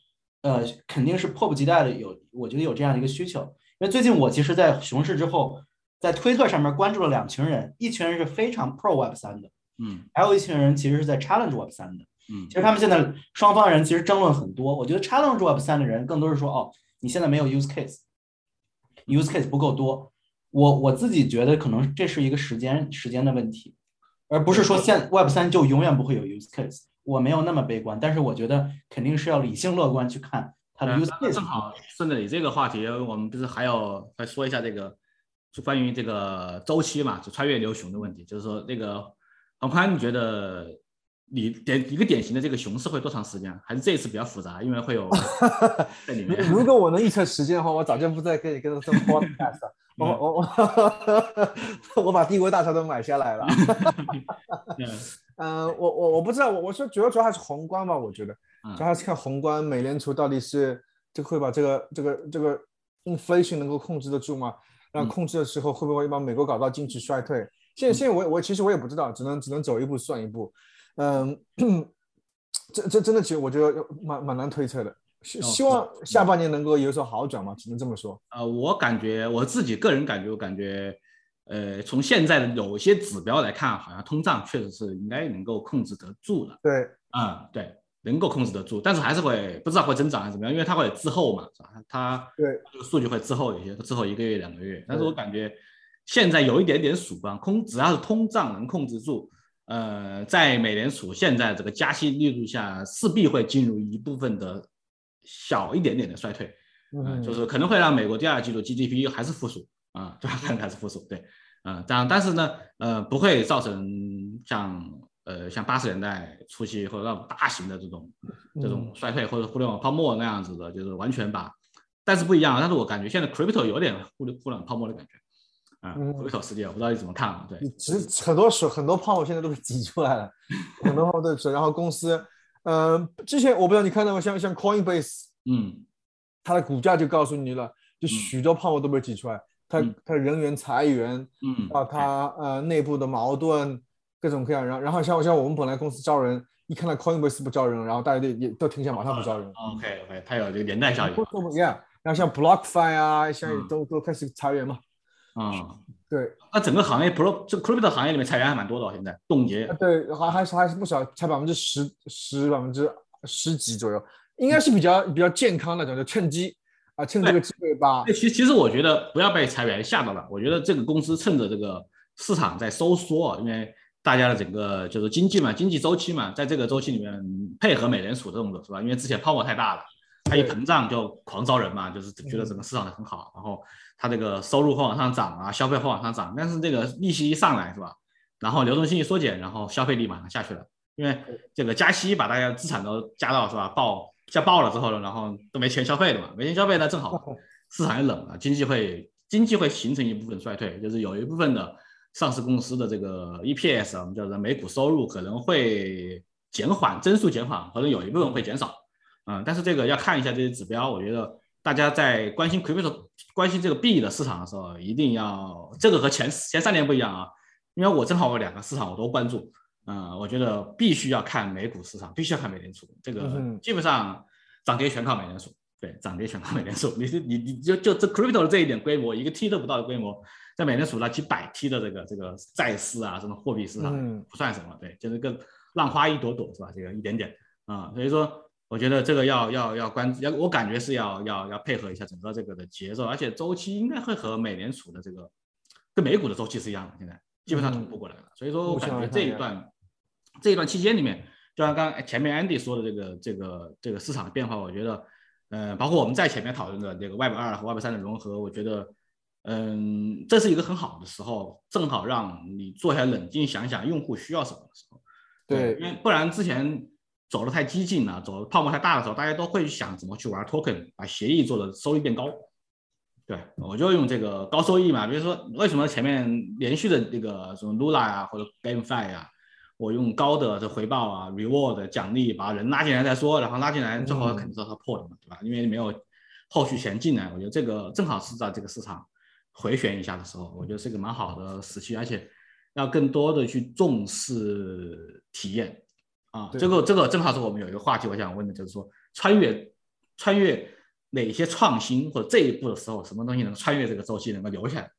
呃，肯定是迫不及待的有，我觉得有这样的一个需求。因为最近我其实，在熊市之后，在推特上面关注了两群人，一群人是非常 pro Web 三的，
嗯，
还有一群人其实是在 challenge Web 三的，
嗯，
其实他们现在双方人其实争论很多。我觉得 challenge Web 三的人更多是说，哦，你现在没有 use case，use case 不够多。我我自己觉得可能这是一个时间时间的问题，而不是说现 Web 三就永远不会有 use case。我没有那么悲观，但是我觉得肯定是要理性乐观去看它的 use case。
正好顺着你这个话题，我们不是还要再说一下这个，就关于这个周期嘛，就穿越牛熊的问题，就是说那个黄宽，你觉得你典一个典型的这个熊市会多长时间？还是这一次比较复杂，因为会有 (laughs) 在里面。
如果我能预测时间的话，我早就不再跟你跟这 podcast 了。(laughs) 我我我 (laughs) 我把帝国大厦都买下来了。嗯，我我我不知道，我我说主要主要还是宏观吧，我觉得主要还是看宏观，美联储到底是这个会把这个这个这个 inflation 能够控制得住吗？然后控制的时候会不会把美国搞到经济衰退？现在现在我我其实我也不知道，只能只能走一步算一步。嗯，这这真的其实我觉得蛮蛮难推测的。希希望下半年能够有所好转嘛，只能这么说。
呃，我感觉我自己个人感觉，我感觉呃，从现在的有些指标来看，好像通胀确实是应该能够控制得住了。
对，
嗯，对，能够控制得住，但是还是会不知道会增长还是怎么样，因为它会滞后嘛，是吧？它
对
这个数据会滞后一些，滞后一个月两个月。但是我感觉现在有一点点曙光，空只要是通胀能控制住，呃，在美联储现在这个加息力度下，势必会进入一部分的小一点点的衰退，嗯，就是可能会让美国第二季度 GDP 还是负数。啊，对吧？可能还是负数，对，嗯，这样，但是呢，呃，不会造成像呃像八十年代初期或者那种大型的这种这种衰退或者互联网泡沫那样子的，就是完全把，但是不一样，但是我感觉现在 crypto 有点互联互联网泡沫的感觉，啊，crypto 世界，我不知道你怎么看啊？对，
其实很多水很多泡沫现在都被挤出来了，很多泡沫都是，然后公司，呃，之前我不知道你看到过？像像 Coinbase，
嗯，
它的股价就告诉你了，就许多泡沫都被挤出来。它它人员裁员，
嗯，
啊，它呃内部的矛盾各种各样，然后然后像像我们本来公司招人，一看到 Coinbase 不招人，然后大家都也都停下，马上不招人。
OK OK，它有这个连带效应。
Yeah，然后像 BlockFi 啊，像都都开始裁员嘛。
嗯，
对。
那整个行业 Pro 这个 Crypto 行业里面裁员还蛮多的，哦现在冻结。
对，还还是还是不少，才百分之十十百分之十几左右，应该是比较比较健康那种，就趁机。啊，趁这个机会吧。
其其实我觉得不要被裁员吓到了。我觉得这个公司趁着这个市场在收缩，因为大家的整个就是经济嘛，经济周期嘛，在这个周期里面配合美联储的动作是吧？因为之前泡沫太大了，它一膨胀就狂招人嘛，就是觉得整个市场很好，然后它这个收入会往上涨啊，消费会往上涨。但是这个利息一上来是吧？然后流动性一缩减，然后消费力马上下去了，因为这个加息把大家资产都加到是吧？爆。加爆了之后呢，然后都没钱消费了嘛，没钱消费呢，正好市场也冷了，经济会经济会形成一部分衰退，就是有一部分的上市公司的这个 EPS，我们叫做每股收入可能会减缓，增速减缓，可能有一部分会减少，嗯，但是这个要看一下这些指标，我觉得大家在关心 crypto 关心这个币的市场的时候，一定要这个和前前三年不一样啊，因为我正好我两个市场我都关注。嗯，我觉得必须要看美股市场，必须要看美联储。这个基本上涨跌全靠美联储。对，涨跌全靠美联储。你是你你就就这 crypto 的这一点规模，一个 T 都不到的规模，在美联储那几百 T 的这个这个债市啊，这种货币市场不算什么。对，就是个浪花一朵朵是吧？这个一点点啊，所以说我觉得这个要要要关要，我感觉是要要要配合一下整个这个的节奏，而且周期应该会和美联储的这个跟美股的周期是一样的，现在基本上同步过来了。所以说我感觉这一段。这一段期间里面，就像刚前面 Andy 说的这个这个这个市场的变化，我觉得，呃，包括我们在前面讨论的这个 Web 二和 Web 三的融合，我觉得，嗯，这是一个很好的时候，正好让你坐下冷静想想用户需要什么的时候。
对，
因为不然之前走的太激进了，走泡沫太大的时候，大家都会想怎么去玩 Token，把协议做的收益变高。对，我就用这个高收益嘛，比如说为什么前面连续的那个什么 Lula 啊或者 GameFi 啊。我用高的这回报啊，reward 奖励把人拉进来再说，然后拉进来最后肯定是它破的嘛，对吧？因为没有后续钱进来，我觉得这个正好是在这个市场回旋一下的时候，我觉得是一个蛮好的时期，而且要更多的去重视体验啊。这个这个正好是我们有一个话题，我想问的就是说，穿越穿越哪些创新或者这一步的时候，什么东西能穿越这个周期，能够留下来？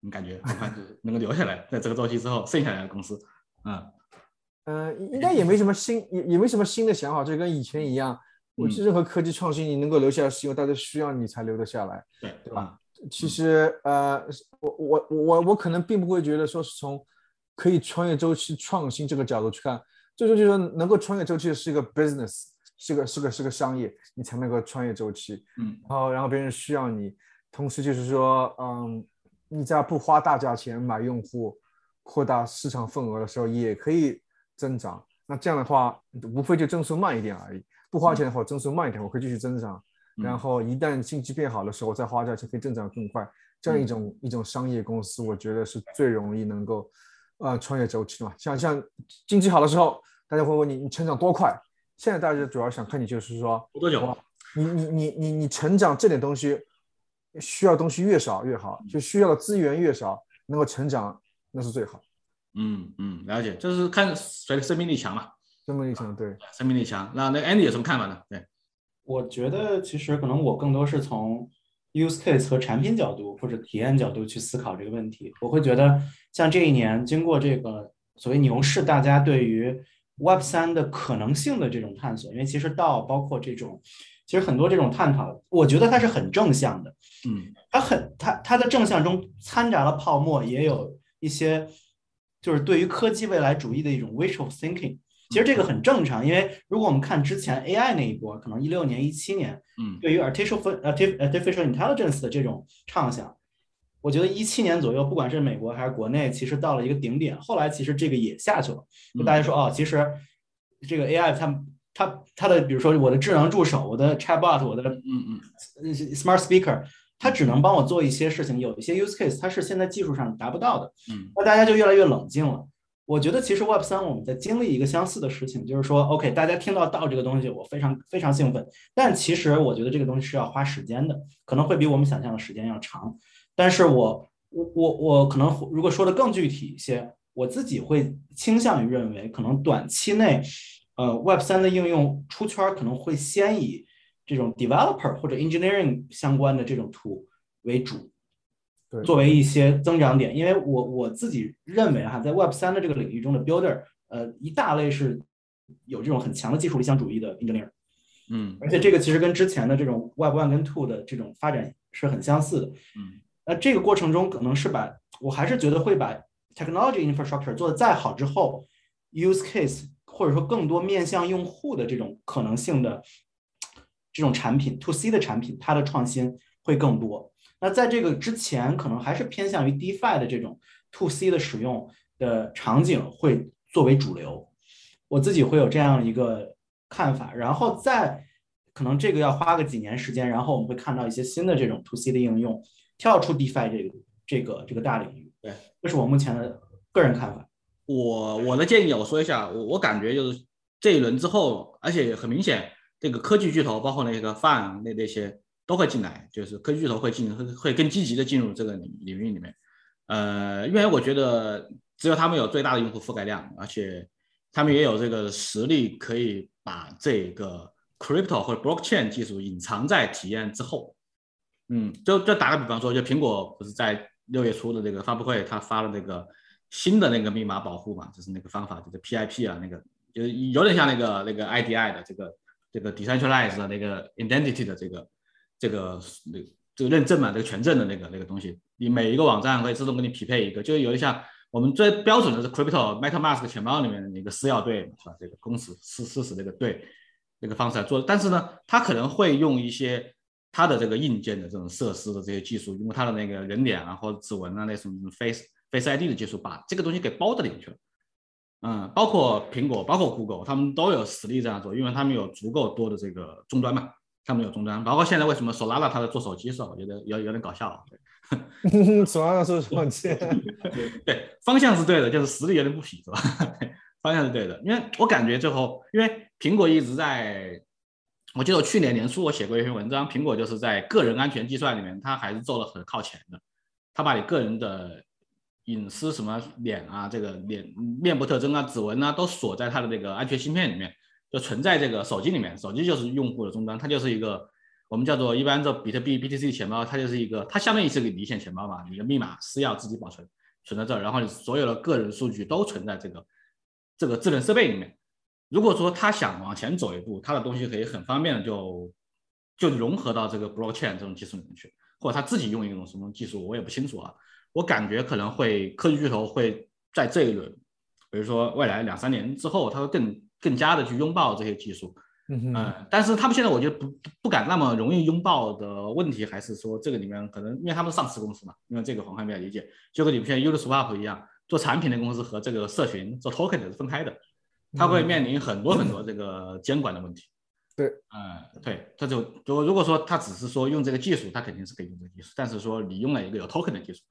你感觉 (laughs) 能够留下来，在这个周期之后剩下来的公司，嗯。
呃，应该也没什么新，也也没什么新的想法，就跟以前一样。我是任何科技创新，你能够留下来，是因为大家需要你才留得下来，
对
对吧？其实，呃，我我我我可能并不会觉得说是从可以穿越周期创新这个角度去看，最终就是说能够穿越周期的是一个 business，是个是个是个商业，你才能够穿越周期。
嗯，
然后然后别人需要你，同时就是说，嗯，你在不花大价钱买用户，扩大市场份额的时候，也可以。增长，那这样的话，无非就增速慢一点而已。不花钱的话，增速慢一点，我可以继续增长。然后一旦经济变好的时候，再花价钱可以增长更快。这样一种一种商业公司，我觉得是最容易能够呃穿越周期的嘛。像像经济好的时候，大家会问你你成长多快？现在大家主要想看你就是说
多久？
你你你你你成长这点东西需要东西越少越好，就需要的资源越少，能够成长那是最好。
嗯嗯，了解，就是看谁的生命力强嘛。
生命力强，对，
生命力强。那那 Andy 有什么看法呢？对，
我觉得其实可能我更多是从 use case 和产品角度或者体验角度去思考这个问题。我会觉得，像这一年经过这个所谓牛市，大家对于 Web 三的可能性的这种探索，因为其实到包括这种，其实很多这种探讨，我觉得它是很正向的。
嗯，
它很它它的正向中掺杂了泡沫，也有一些就是对于科技未来主义的一种 wishful thinking。其实这个很正常，因为如果我们看之前 AI 那一波，可能一六年、一七年，
嗯，
对于 artificial artificial intelligence 的这种畅想，我觉得一七年左右，不管是美国还是国内，其实到了一个顶点。后来其实这个也下去了，就大家说哦，其实这个 AI 它它它的，比如说我的智能助手、我的 chatbot、我的
嗯
嗯 smart speaker，它只能帮我做一些事情，有一些 use case 它是现在技术上达不到的，
嗯，
那大家就越来越冷静了。我觉得其实 Web 三我们在经历一个相似的事情，就是说，OK，大家听到到这个东西，我非常非常兴奋。但其实我觉得这个东西是要花时间的，可能会比我们想象的时间要长。但是我我我我可能如果说的更具体一些，我自己会倾向于认为，可能短期内，呃，Web 三的应用出圈可能会先以这种 developer 或者 engineering 相关的这种图为主。作为一些增长点，因为我我自己认为哈，在 Web 三的这个领域中的 Builder，呃，一大类是有这种很强的技术理想主义的 Engineer，
嗯，
而且这个其实跟之前的这种 Web One 跟 Two 的这种发展是很相似的，
嗯，
那这个过程中可能是把我还是觉得会把 Technology Infrastructure 做的再好之后，Use Case 或者说更多面向用户的这种可能性的这种产品 To C 的产品，它的创新会更多。那在这个之前，可能还是偏向于 DeFi 的这种 To C 的使用的场景会作为主流，我自己会有这样一个看法。然后再可能这个要花个几年时间，然后我们会看到一些新的这种 To C 的应用跳出 DeFi 这个这个这个大领域。
对，
这是我目前的个人看法。
我我的建议我说一下，我我感觉就是这一轮之后，而且很明显，这个科技巨头包括那个 Fan 那那些。都会进来，就是科技巨头会进，会会更积极的进入这个领领域里面。呃，因为我觉得只有他们有最大的用户覆盖量，而且他们也有这个实力，可以把这个 crypto 或者 blockchain 技术隐藏在体验之后。嗯，就就打个比方说，就苹果不是在六月初的这个发布会，他发了那个新的那个密码保护嘛，就是那个方法，就是 PIP 啊，那个就有点像那个那个 IDI 的这个这个 decentralized 的那个 identity 的这个。这个那这个认证嘛，这个权证的那个那个东西，你每一个网站会自动给你匹配一个，就有点像我们最标准的是 Crypto MetaMask 钱包里面的那个私钥对，是吧？这个公司私私使那个对那个方式来做，但是呢，它可能会用一些它的这个硬件的这种设施的这些技术，用它的那个人脸啊或者指纹啊那种 Face Face ID 的技术，把这个东西给包到里面去了。嗯，包括苹果，包括 Google，他们都有实力这样做，因为他们有足够多的这个终端嘛。他们有终端，包括现在为什么索拉拉它在做手机是吧？我觉得有有点搞笑。(laughs)
索拉拉做手机，(laughs)
对，方向是对的，就是实力有点不匹，是吧？(laughs) 方向是对的，因为我感觉最后，因为苹果一直在，我记得我去年年初我写过一篇文章，苹果就是在个人安全计算里面，它还是做了很靠前的，它把你个人的隐私什么脸啊，这个脸面部特征啊、指纹啊，都锁在它的这个安全芯片里面。就存在这个手机里面，手机就是用户的终端，它就是一个我们叫做一般做比特币 BTC 钱包，它就是一个，它相当于是个离线钱包嘛，你的密码私钥自己保存，存在这儿，然后你所有的个人数据都存在这个这个智能设备里面。如果说他想往前走一步，他的东西可以很方便的就就融合到这个 blockchain 这种技术里面去，或者他自己用一种什么技术，我也不清楚啊。我感觉可能会科技巨头会在这一轮，比如说未来两三年之后，他会更。更加的去拥抱这些技术，嗯，但是他们现在我觉得不不敢那么容易拥抱的问题，还是说这个里面可能因为他们是上市公司嘛，因为这个黄汉比较理解，就跟你们现在 Uniswap 一样，做产品的公司和这个社群做 token 是分开的，它会面临很多很多这个监管的问题。
对，
嗯，对，他就如如果说他只是说用这个技术，他肯定是可以用这个技术，但是说你用了一个有 token 的技术，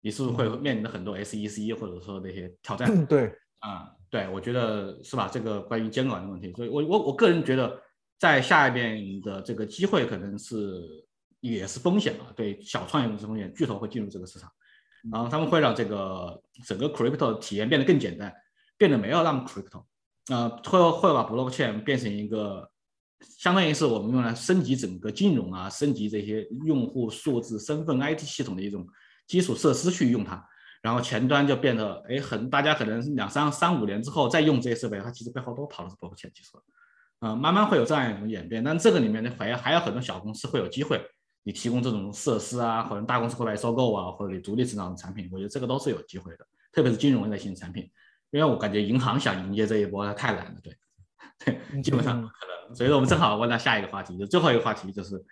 你是不是会面临的很多 SEC 或者说那些挑战？
对，
啊。对，我觉得是吧？这个关于监管的问题，所以我我我个人觉得，在下一遍的这个机会可能是也是风险啊。对小创业公司风险，巨头会进入这个市场，然后他们会让这个整个 crypto 体验变得更简单，变得没有那么 crypto，啊，会会把 blockchain 变成一个相当于是我们用来升级整个金融啊，升级这些用户数字身份 IT 系统的一种基础设施去用它，然后前端就变得哎很，大家可能两三三五年之后再用这些设备，它其实背后都跑的是 blockchain 技术，啊，慢慢会有这样一种演变。但这个里面呢，还还有很多小公司会有机会，你提供这种设施啊，或者大公司会来收购啊，或者你独立成长的产品，我觉得这个都是有机会的，特别是金融类型的产品，因为我感觉银行想迎接这一波它太难了，对，对，基本上不可能。所以说，我们正好问到下一个话题，就最后一个话题就是，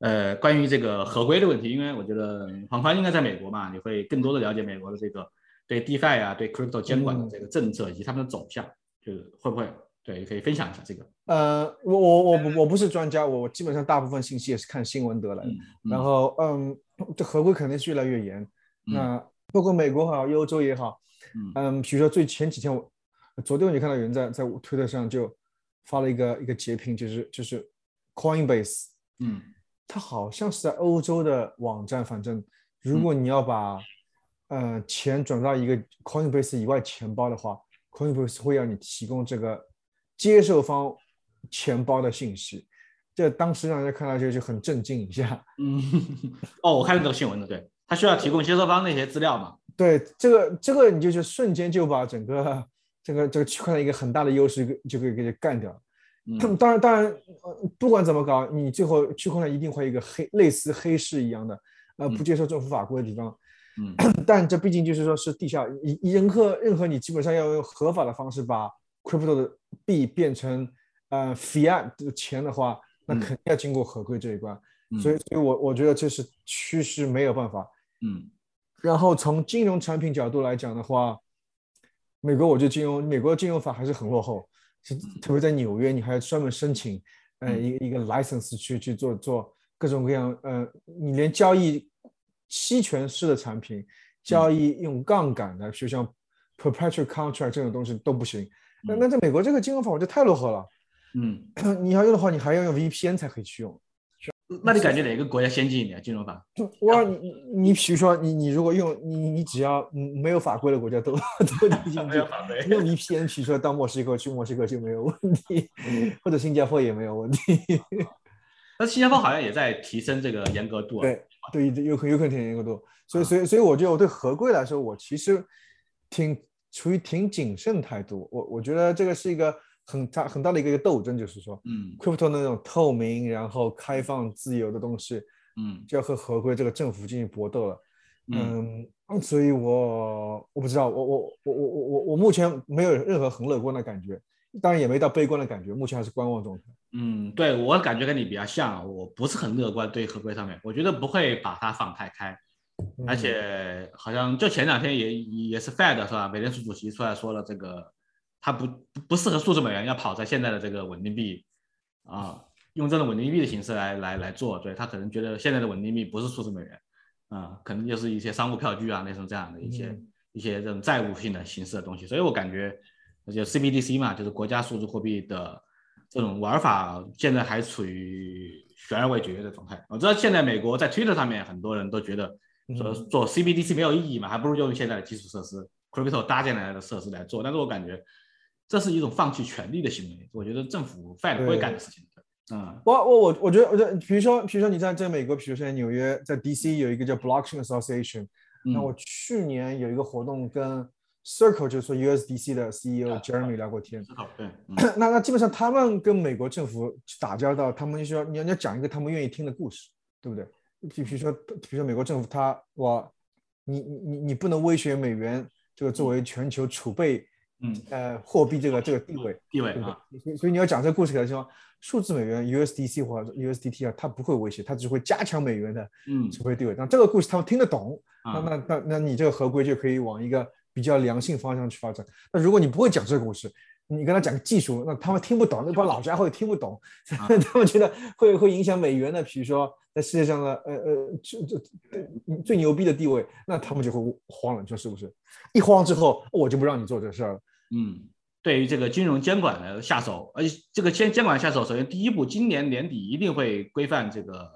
呃，关于这个合规的问题。因为我觉得黄宽应该在美国嘛，你会更多的了解美国的这个对 DeFi 啊、对 Crypto 监管的这个政策以及他们的走向，就是会不会对可以分享一下这个？
呃，我我我不我不是专家，我基本上大部分信息也是看新闻得来的。然后，嗯，这合规肯定是越来越严。那包括美国好，欧洲也好，嗯，比如说最前几天我昨天我就看到有人在在推特上就。发了一个一个截屏，就是就是 Coinbase，
嗯，
它好像是在欧洲的网站，反正如果你要把呃钱转到一个 Coinbase 以外钱包的话，Coinbase 会要你提供这个接受方钱包的信息，这当时让人家看到就就很震惊一下。
嗯，哦，我看到这个新闻了，对他需要提供接收方那些资料嘛？
对，这个这个你就是瞬间就把整个。这个这个区块链一个很大的优势，就可以给你干掉。嗯，当然当然，不管怎么搞，你最后区块链一定会一个黑类似黑市一样的，呃，不接受政府法规的地方。
嗯，(clears throat)
但这毕竟就是说是地下，任何任何你基本上要用合法的方式把 crypto 的币变成呃 fiat 的钱的话，那肯定要经过合规这一关。所以，所以我我觉得这是趋势，没有办法。
嗯，
然后从金融产品角度来讲的话。美国，我觉得金融，美国的金融法还是很落后，是特别在纽约，你还要专门申请，呃，一个一个 license 去去做做各种各样，呃，你连交易期权式的产品，交易用杠杆的，就像 perpetual contract 这种东西都不行。那那在美国这个金融法，我觉得太落后了。
嗯，(clears throat)
你要用的话，你还要用 VPN 才可以去用。
那你感觉哪个国家先进一点？金融法？(laughs)
我你你比如说你你如果用你你只要没有法规的国家都都进去，用 VPN，比如说到墨西哥去墨西哥就没有问题，或者新加坡也没有问题。
那新加坡好像也在提升这个严格度。
对对，有可有可能提升严格度。所以所以所以我觉得我对合规来说，我其实挺处于挺谨慎态度。我我觉得这个是一个。很大很大的一个一个斗争，就是说，
嗯
，crypto 那种透明、然后开放、自由的东西，
嗯，
就要和合规这个政府进行搏斗了，嗯，所以我我不知道，我我我我我我我目前没有任何很乐观的感觉，当然也没到悲观的感觉，目前还是观望状态。
嗯，对我感觉跟你比较像，我不是很乐观对合规上面，我觉得不会把它放太开，而且好像就前两天也也是 Fed 是吧？美联储主席出来说了这个。它不不适合数字美元，要跑在现在的这个稳定币啊，用这种稳定币的形式来来来做。对他可能觉得现在的稳定币不是数字美元啊，可能就是一些商务票据啊，那种这样的一些一些这种债务性的形式的东西。所以我感觉，就 CBDC 嘛，就是国家数字货币的这种玩法，现在还处于悬而未决的状态。我知道现在美国在 Twitter 上面很多人都觉得说做 CBDC 没有意义嘛，还不如用现在的基础设施 Crypto 搭建来的设施来做。但是我感觉。这是一种放弃权利的行为，我觉得政府 Fed 不会干的事情。嗯，
我我我我觉得，我觉得，比如说，比如说你在在美国，比如说在纽约，在 DC 有一个叫 Blockchain Association。那我去年有一个活动跟 Circle，就是说 USDC 的 CEO Jeremy 聊过天。
对。(clears throat)
那那基本上他们跟美国政府打交道，他们就说你要你要讲一个他们愿意听的故事，对不对？就比如说比如说美国政府他我你你你你不能威胁美元这个作为全球储备。
嗯，
呃，货币这个这个地位
地位啊，
所以所以你要讲这个故事给他说，数字美元 USDC 或者 USDT 啊，它不会威胁，它只会加强美元的
嗯
储备地位。那这个故事他们听得懂，那那那那你这个合规就可以往一个比较良性方向去发展。那如果你不会讲这个故事，你跟他讲技术，那他们听不懂，那帮老家伙也听不懂，(laughs) 他们觉得会会影响美元的，比如说在世界上的呃呃最最最牛逼的地位，那他们就会慌了，你说是不是？一慌之后，我就不让你做这事儿了。
嗯，对于这个金融监管的下手，而且这个监监管下手，首先第一步，今年年底一定会规范这个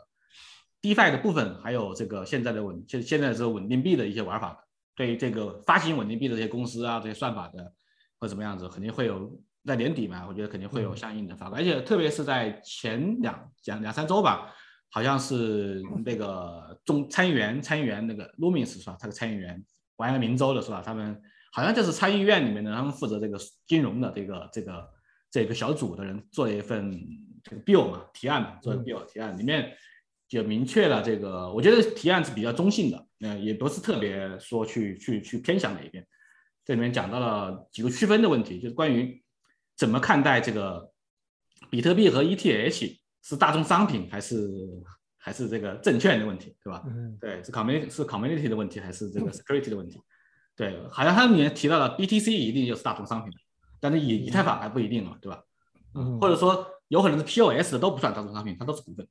DeFi 的部分，还有这个现在的稳，现现在这个稳定币的一些玩法的。对于这个发行稳定币的这些公司啊，这些算法的或怎么样子，肯定会有在年底嘛，我觉得肯定会有相应的发布，而且特别是在前两两两三周吧，好像是那个中参议员参议员那个 Loomis 是吧？他的参议员，完了明州的是吧？他们好像就是参议院里面的，他们负责这个金融的这个这个这个小组的人做了一份这个 bill 嘛提案嘛，做的 bill 提案里面就明确了这个，我觉得提案是比较中性的，呃，也不是特别说去去去偏向哪一边。这里面讲到了几个区分的问题，就是关于怎么看待这个比特币和 ETH 是大宗商品还是还是这个证券的问题，对吧？
嗯
对，是 community 是 community 的问题还是这个 security 的问题？对，好像它里面提到了 BTC 一定就是大宗商品，但是以以太坊还不一定了，对吧？
嗯
或者说有可能是 POS 的都不算大宗商品，它都是股份。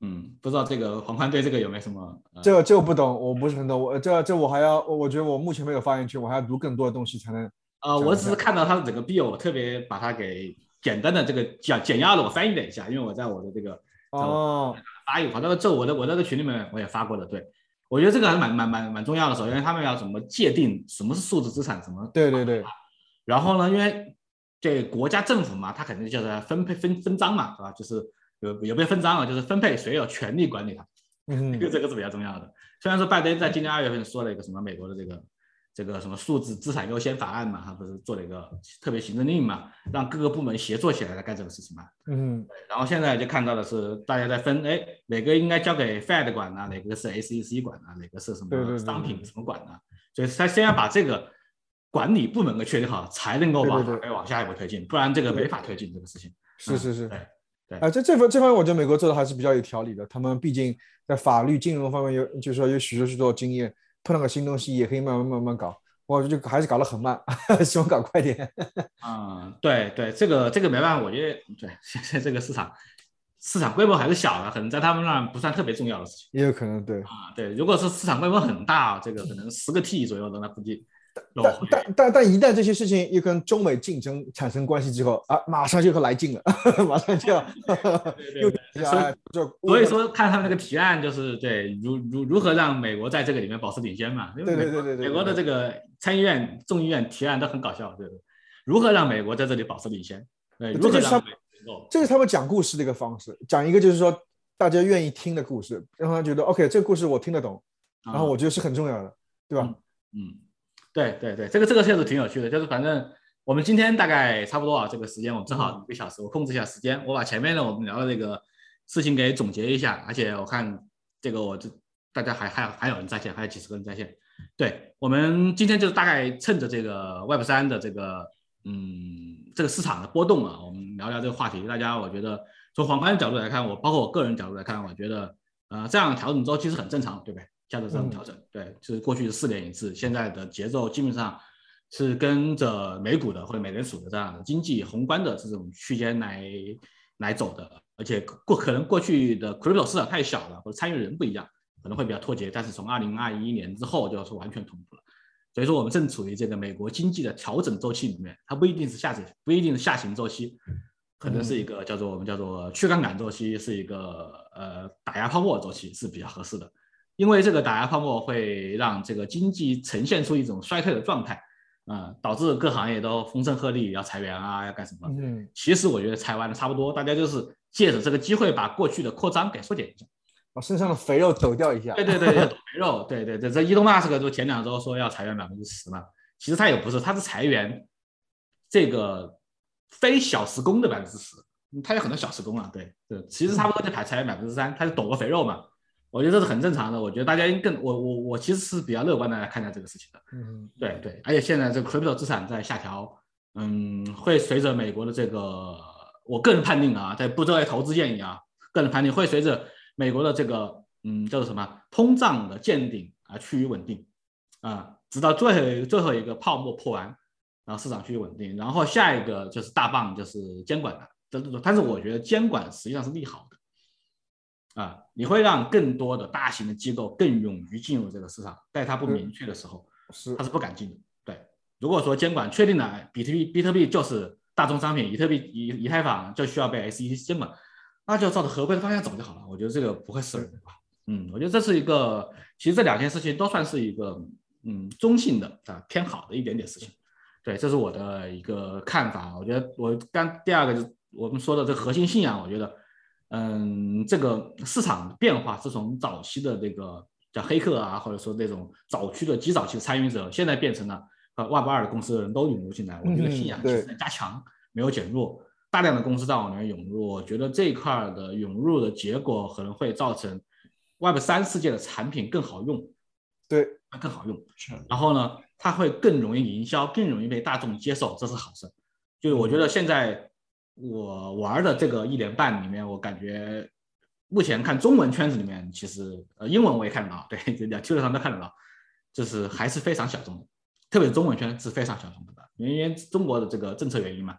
嗯，不知道这个黄宽对这个有没有什么？呃、
这个这个不懂，我不是很懂。我这这我还要，我我觉得我目前没有发言权，我还要读更多的东西才能。
呃，我只是看到他的整个 bill，我特别把它给简单的这个简简要的我翻译了一下，因为我在我的这个
哦，
发译，好像这我的我在这个群里面我也发过的，对我觉得这个还是蛮蛮蛮蛮重要的。首先他们要怎么界定什么是数字资产，什么
对对对，
然后呢，因为这国家政府嘛，它肯定就是分配分分赃嘛，是吧？就是有有没有分赃啊？就是分配谁有权利管理它，
嗯
这个这个是比较重要的。虽然说拜登在今年二月份说了一个什么美国的这个这个什么数字资产优先法案嘛，他不是做了一个特别行政令嘛，让各个部门协作起来来干这个事情嘛。
嗯
然后现在就看到的是大家在分，哎，哪个应该交给 Fed 管呢？哪个是 SEC 管呢？哪个是什么商品什么管呢？所以他先要把这个管理部门给确定好，才能够把
对对对
法律往下一步推进，不然这个没法推进这个事情。
是是是。
对对
啊，这这方这方面我觉得美国做的还是比较有条理的。他们毕竟在法律、金融方面有，就是说有许多许多经验，碰到个新东西也可以慢慢慢慢搞。我就还是搞得很慢，(laughs) 希望搞快点。(laughs)
嗯，对对，这个这个没办法，我觉得对现在这个市场市场规模还是小的，可能在他们那儿不算特别重要的事情
也有可能对，
啊。对，如果是市场规模很大，这个可能十个 T 左右的，那估计都
但但但但一旦这些事情又跟中美竞争产生关系之后啊，马上就要来劲了，(laughs) 马上就要 (laughs) 又
所以说，看他们那个提案，就是对如如如何让美国在这个里面保持领先嘛？
对对对对对
美国的这个参议院、众议院提案都很搞笑，对不对？如何让美国在这里保持领先？对，如何让美国
这是他们讲故事的一个方式，讲一个就是说大家愿意听的故事，让他觉得 OK，这个故事我听得懂，然后我觉得是很重要的，对吧？
嗯，对对对，这个这个确实挺有趣的，就是反正我们今天大概差不多啊，这个时间我们正好一个小时，我控制一下时间，我把前面的我们聊的这个事情给总结一下，而且我看这个我这大家还还有还有人在线，还有几十个人在线，对我们今天就大概趁着这个 Web 三的这个嗯这个市场的波动啊，我们聊聊这个话题，大家我觉得从宏观的角度来看，我包括我个人角度来看，我觉得呃这样调整周期是很正常的，对不对？价值这种调整，对，就是过去是四年一次，现在的节奏基本上是跟着美股的或者美联储的这样的经济宏观的这种区间来来走的，而且过可能过去的 crypto 市场太小了，或者参与人不一样，可能会比较脱节，但是从二零二一年之后就是完全同步了。所以说我们正处于这个美国经济的调整周期里面，它不一定是下行，不一定是下行周期，可能是一个叫做我们叫做去杠杆周期，是一个呃打压泡沫周期是比较合适的。因为这个打压泡沫会让这个经济呈现出一种衰退的状态，啊、导致各行业都风声鹤唳，要裁员啊，要干什么？
嗯，
其实我觉得裁完的差不多，大家就是借着这个机会把过去的扩张给缩减一下。
把身上的肥肉抖掉一下。
对对对，要抖肥肉，对对对，这伊隆马斯克就前两周说要裁员百分之十嘛，其实他也不是，他是裁员这个非小时工的百分之十，他有很多小时工啊，对对，其实差不多就排裁员百分之三，他是抖个肥肉嘛。我觉得这是很正常的，我觉得大家应更我我我其实是比较乐观的来看待这个事情的。
嗯，
对对，而且现在这个 crypto 资产在下调，嗯，会随着美国的这个，我个人判定啊，在不作为投资建议啊，个人判定会随着美国的这个，嗯，叫做什么通胀的见顶而趋于稳定啊，直到最后最后一个泡沫破完，然后市场趋于稳定，然后下一个就是大棒就是监管的，但是我觉得监管实际上是利好的。啊，你会让更多的大型的机构更勇于进入这个市场，在它不明确的时候，
是
它是不敢进的。对，如果说监管确定了比特币，比特币就是大宗商品，以特币以以太坊就需要被 SEC 监管，那就照着合规的方向走就好了。我觉得这个不会死人的吧？嗯，我觉得这是一个，其实这两件事情都算是一个嗯中性的啊偏好的一点点事情。对，这是我的一个看法。我觉得我刚第二个就我们说的这核心信仰，我觉得，嗯，这个市场变化是从早期的这个叫黑客啊，或者说那种早期的极早期的参与者，现在变成了呃 Web 二的公司的人都涌入进来。我觉得信仰其实在加强，没有减弱。大量的公司在往里面涌入，我觉得这一块的涌入的结果可能会造成 Web 三世界的产品更好用，
对，
更好用。
是，
然后呢，它会更容易营销，更容易被大众接受，这是好事。就是我觉得现在我玩的这个一年半里面，我感觉目前看中文圈子里面，其实呃英文我也看得到，(laughs) 对，两 Twitter 上都看得到，就是还是非常小众的，特别是中文圈是非常小众的，因为中国的这个政策原因嘛。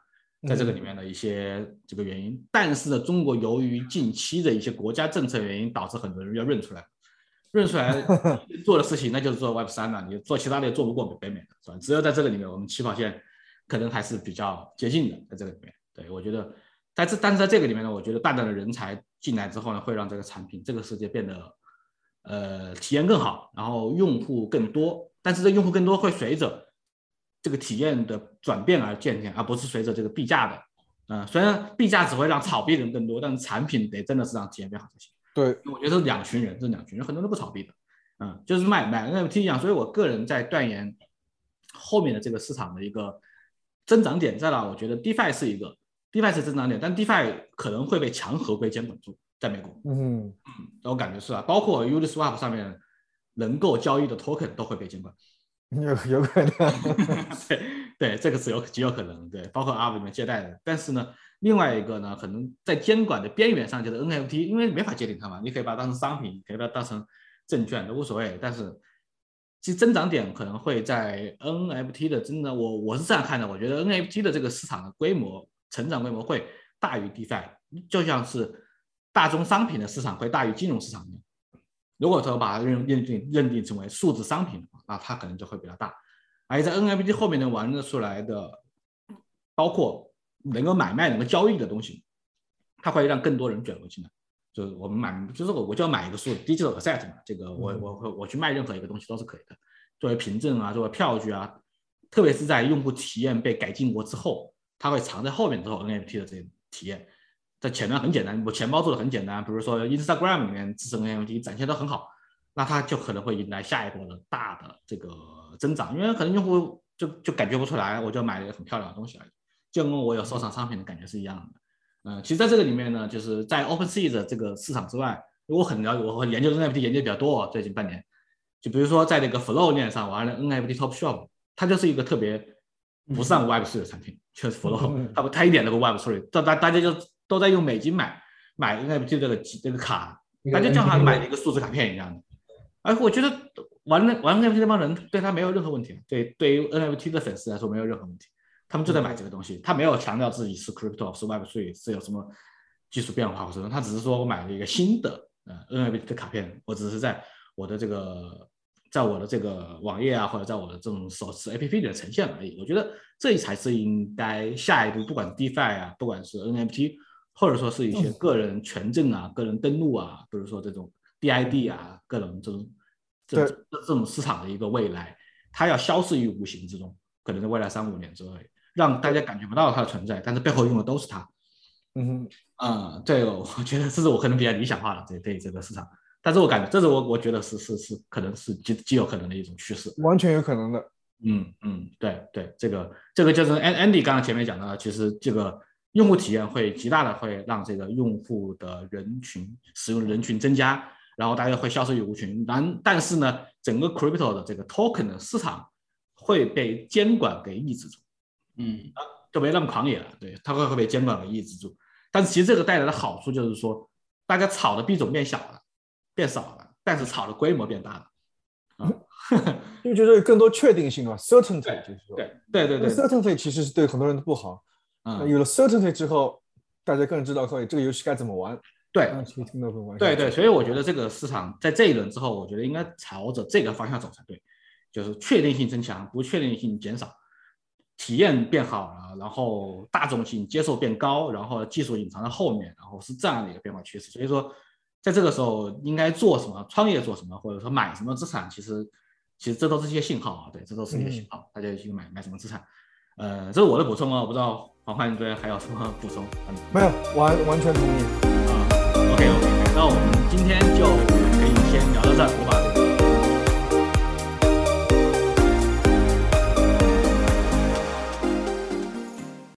在这个里面的一些这个原因，但是呢，中国由于近期的一些国家政策原因，导致很多人要认出来，认出来 (laughs) 做的事情，那就是做 Web 三了。你做其他的也做不过北美的，是吧？只有在这个里面，我们起跑线可能还是比较接近的，在这个里面。对我觉得，在这但是在这个里面呢，我觉得大量的人才进来之后呢，会让这个产品这个世界变得呃体验更好，然后用户更多，但是这用户更多会随着。这个体验的转变而渐渐，而不是随着这个币价的，嗯，虽然币价只会让炒币的人更多，但是产品得真的是让体验变好才行。
对，
我觉得是两群人，这是两群人，很多人都不炒币的，嗯，就是买买 NFT 一样。所以我个人在断言后面的这个市场的一个增长点在哪？我觉得 DeFi 是一个 DeFi 是增长点，但 DeFi 可能会被强合规监管住，在美国，
嗯
嗯，我感觉是啊，包括 Uniswap 上面能够交易的 Token 都会被监管。(laughs)
有有可能，(laughs)
对对，这个是有极有可能，对，包括 App 里面借贷的。但是呢，另外一个呢，可能在监管的边缘上就是 NFT，因为没法界定它嘛，你可以把它当成商品，可以把它当成证券都无所谓。但是其实增长点可能会在 NFT 的真的，我我是这样看的，我觉得 NFT 的这个市场的规模成长规模会大于 DeFi，就像是大宗商品的市场会大于金融市场一样。如果说把它认认定认定成为数字商品的话，那它可能就会比较大。而且在 NFT 后面能玩得出来的，包括能够买卖、能够交易的东西，它会让更多人卷入进来。就是我们买，就是我我就要买一个数 digital asset 嘛，这个我我会我去卖任何一个东西都是可以的，作为凭证啊，作为票据啊，特别是在用户体验被改进过之后，它会藏在后面之后 NFT 的这些体验。在前端很简单，我钱包做的很简单，比如说 Instagram 里面支持 NFT 展现的很好，那它就可能会迎来下一波的大的这个增长，因为可能用户就就感觉不出来，我就买了一个很漂亮的东西而已，就跟我有收藏商品的感觉是一样的。嗯，其实在这个里面呢，就是在 OpenSea 的这个市场之外，我很了解，我研究 NFT 研究比较多，最近半年，就比如说在那个 Flow 链上玩的 NFT Top Shop，它就是一个特别不上 Web3 的产品，确实 Flow，它不它一点都不 Web3，大大大家就。都在用美金买买 NFT 这个这个卡，大家就好像买了一个数字卡片一样的。哎，我觉得玩玩 NFT 那帮人对他没有任何问题，对对于 NFT 的粉丝来说没有任何问题，他们就在买这个东西，他没有强调自己是 crypto 是 Web3 是有什么技术变化或者什么，他只是说我买了一个新的呃 NFT 的卡片，我只是在我的这个在我的这个网页啊或者在我的这种手持 APP 里的呈现而已。我觉得这才是应该下一步，不管是 DeFi 啊，不管是 NFT。或者说是一些个人权证啊、个人登录啊，比如说这种 DID 啊、各种这种这这种市场的一个未来，它要消失于无形之中，可能在未来三五年之内，让大家感觉不到它的存在，但是背后用的都是它。
嗯
嗯，这个我觉得这是我可能比较理想化的对对这个市场，但是我感觉这是我我觉得是是是可能是极极有可能的一种趋势，
完全有可能的。
嗯嗯，对对，这个这个就是 Andy 刚刚前面讲的，其实这个。用户体验会极大的会让这个用户的人群使用人群增加，然后大家会消失于无群。然但是呢，整个 crypto 的这个 token 的市场会被监管给抑制住，
嗯，啊
就没那么狂野了。对，它会会被监管给抑制住。但是其实这个带来的好处就是说，大家炒的币种变小了，变少了，但是炒的规模变大了。啊，(laughs)
因为觉得有更多确定性嘛，certainty 就是说，
对对对对
，certainty 其实是对很多人的不好。
嗯，
有了 certainty 之后，大家更知道说这个游戏该怎么玩。
对。对对，所以我觉得这个市场在这一轮之后，我觉得应该朝着这个方向走才对，就是确定性增强，不确定性减少，体验变好了，然后大众性接受变高，然后技术隐藏在后面，然后是这样的一个变化趋势。所以说，在这个时候应该做什么，创业做什么，或者说买什么资产，其实其实这都是一些信号啊，对，这都是一些信号，大家去买买什么资产。呃，这是我的补充啊，我不知道黄焕这边还有什么补充？(laughs)
没有，完完全同意。
啊、，OK OK，那我们今天就可以先聊到这，我把。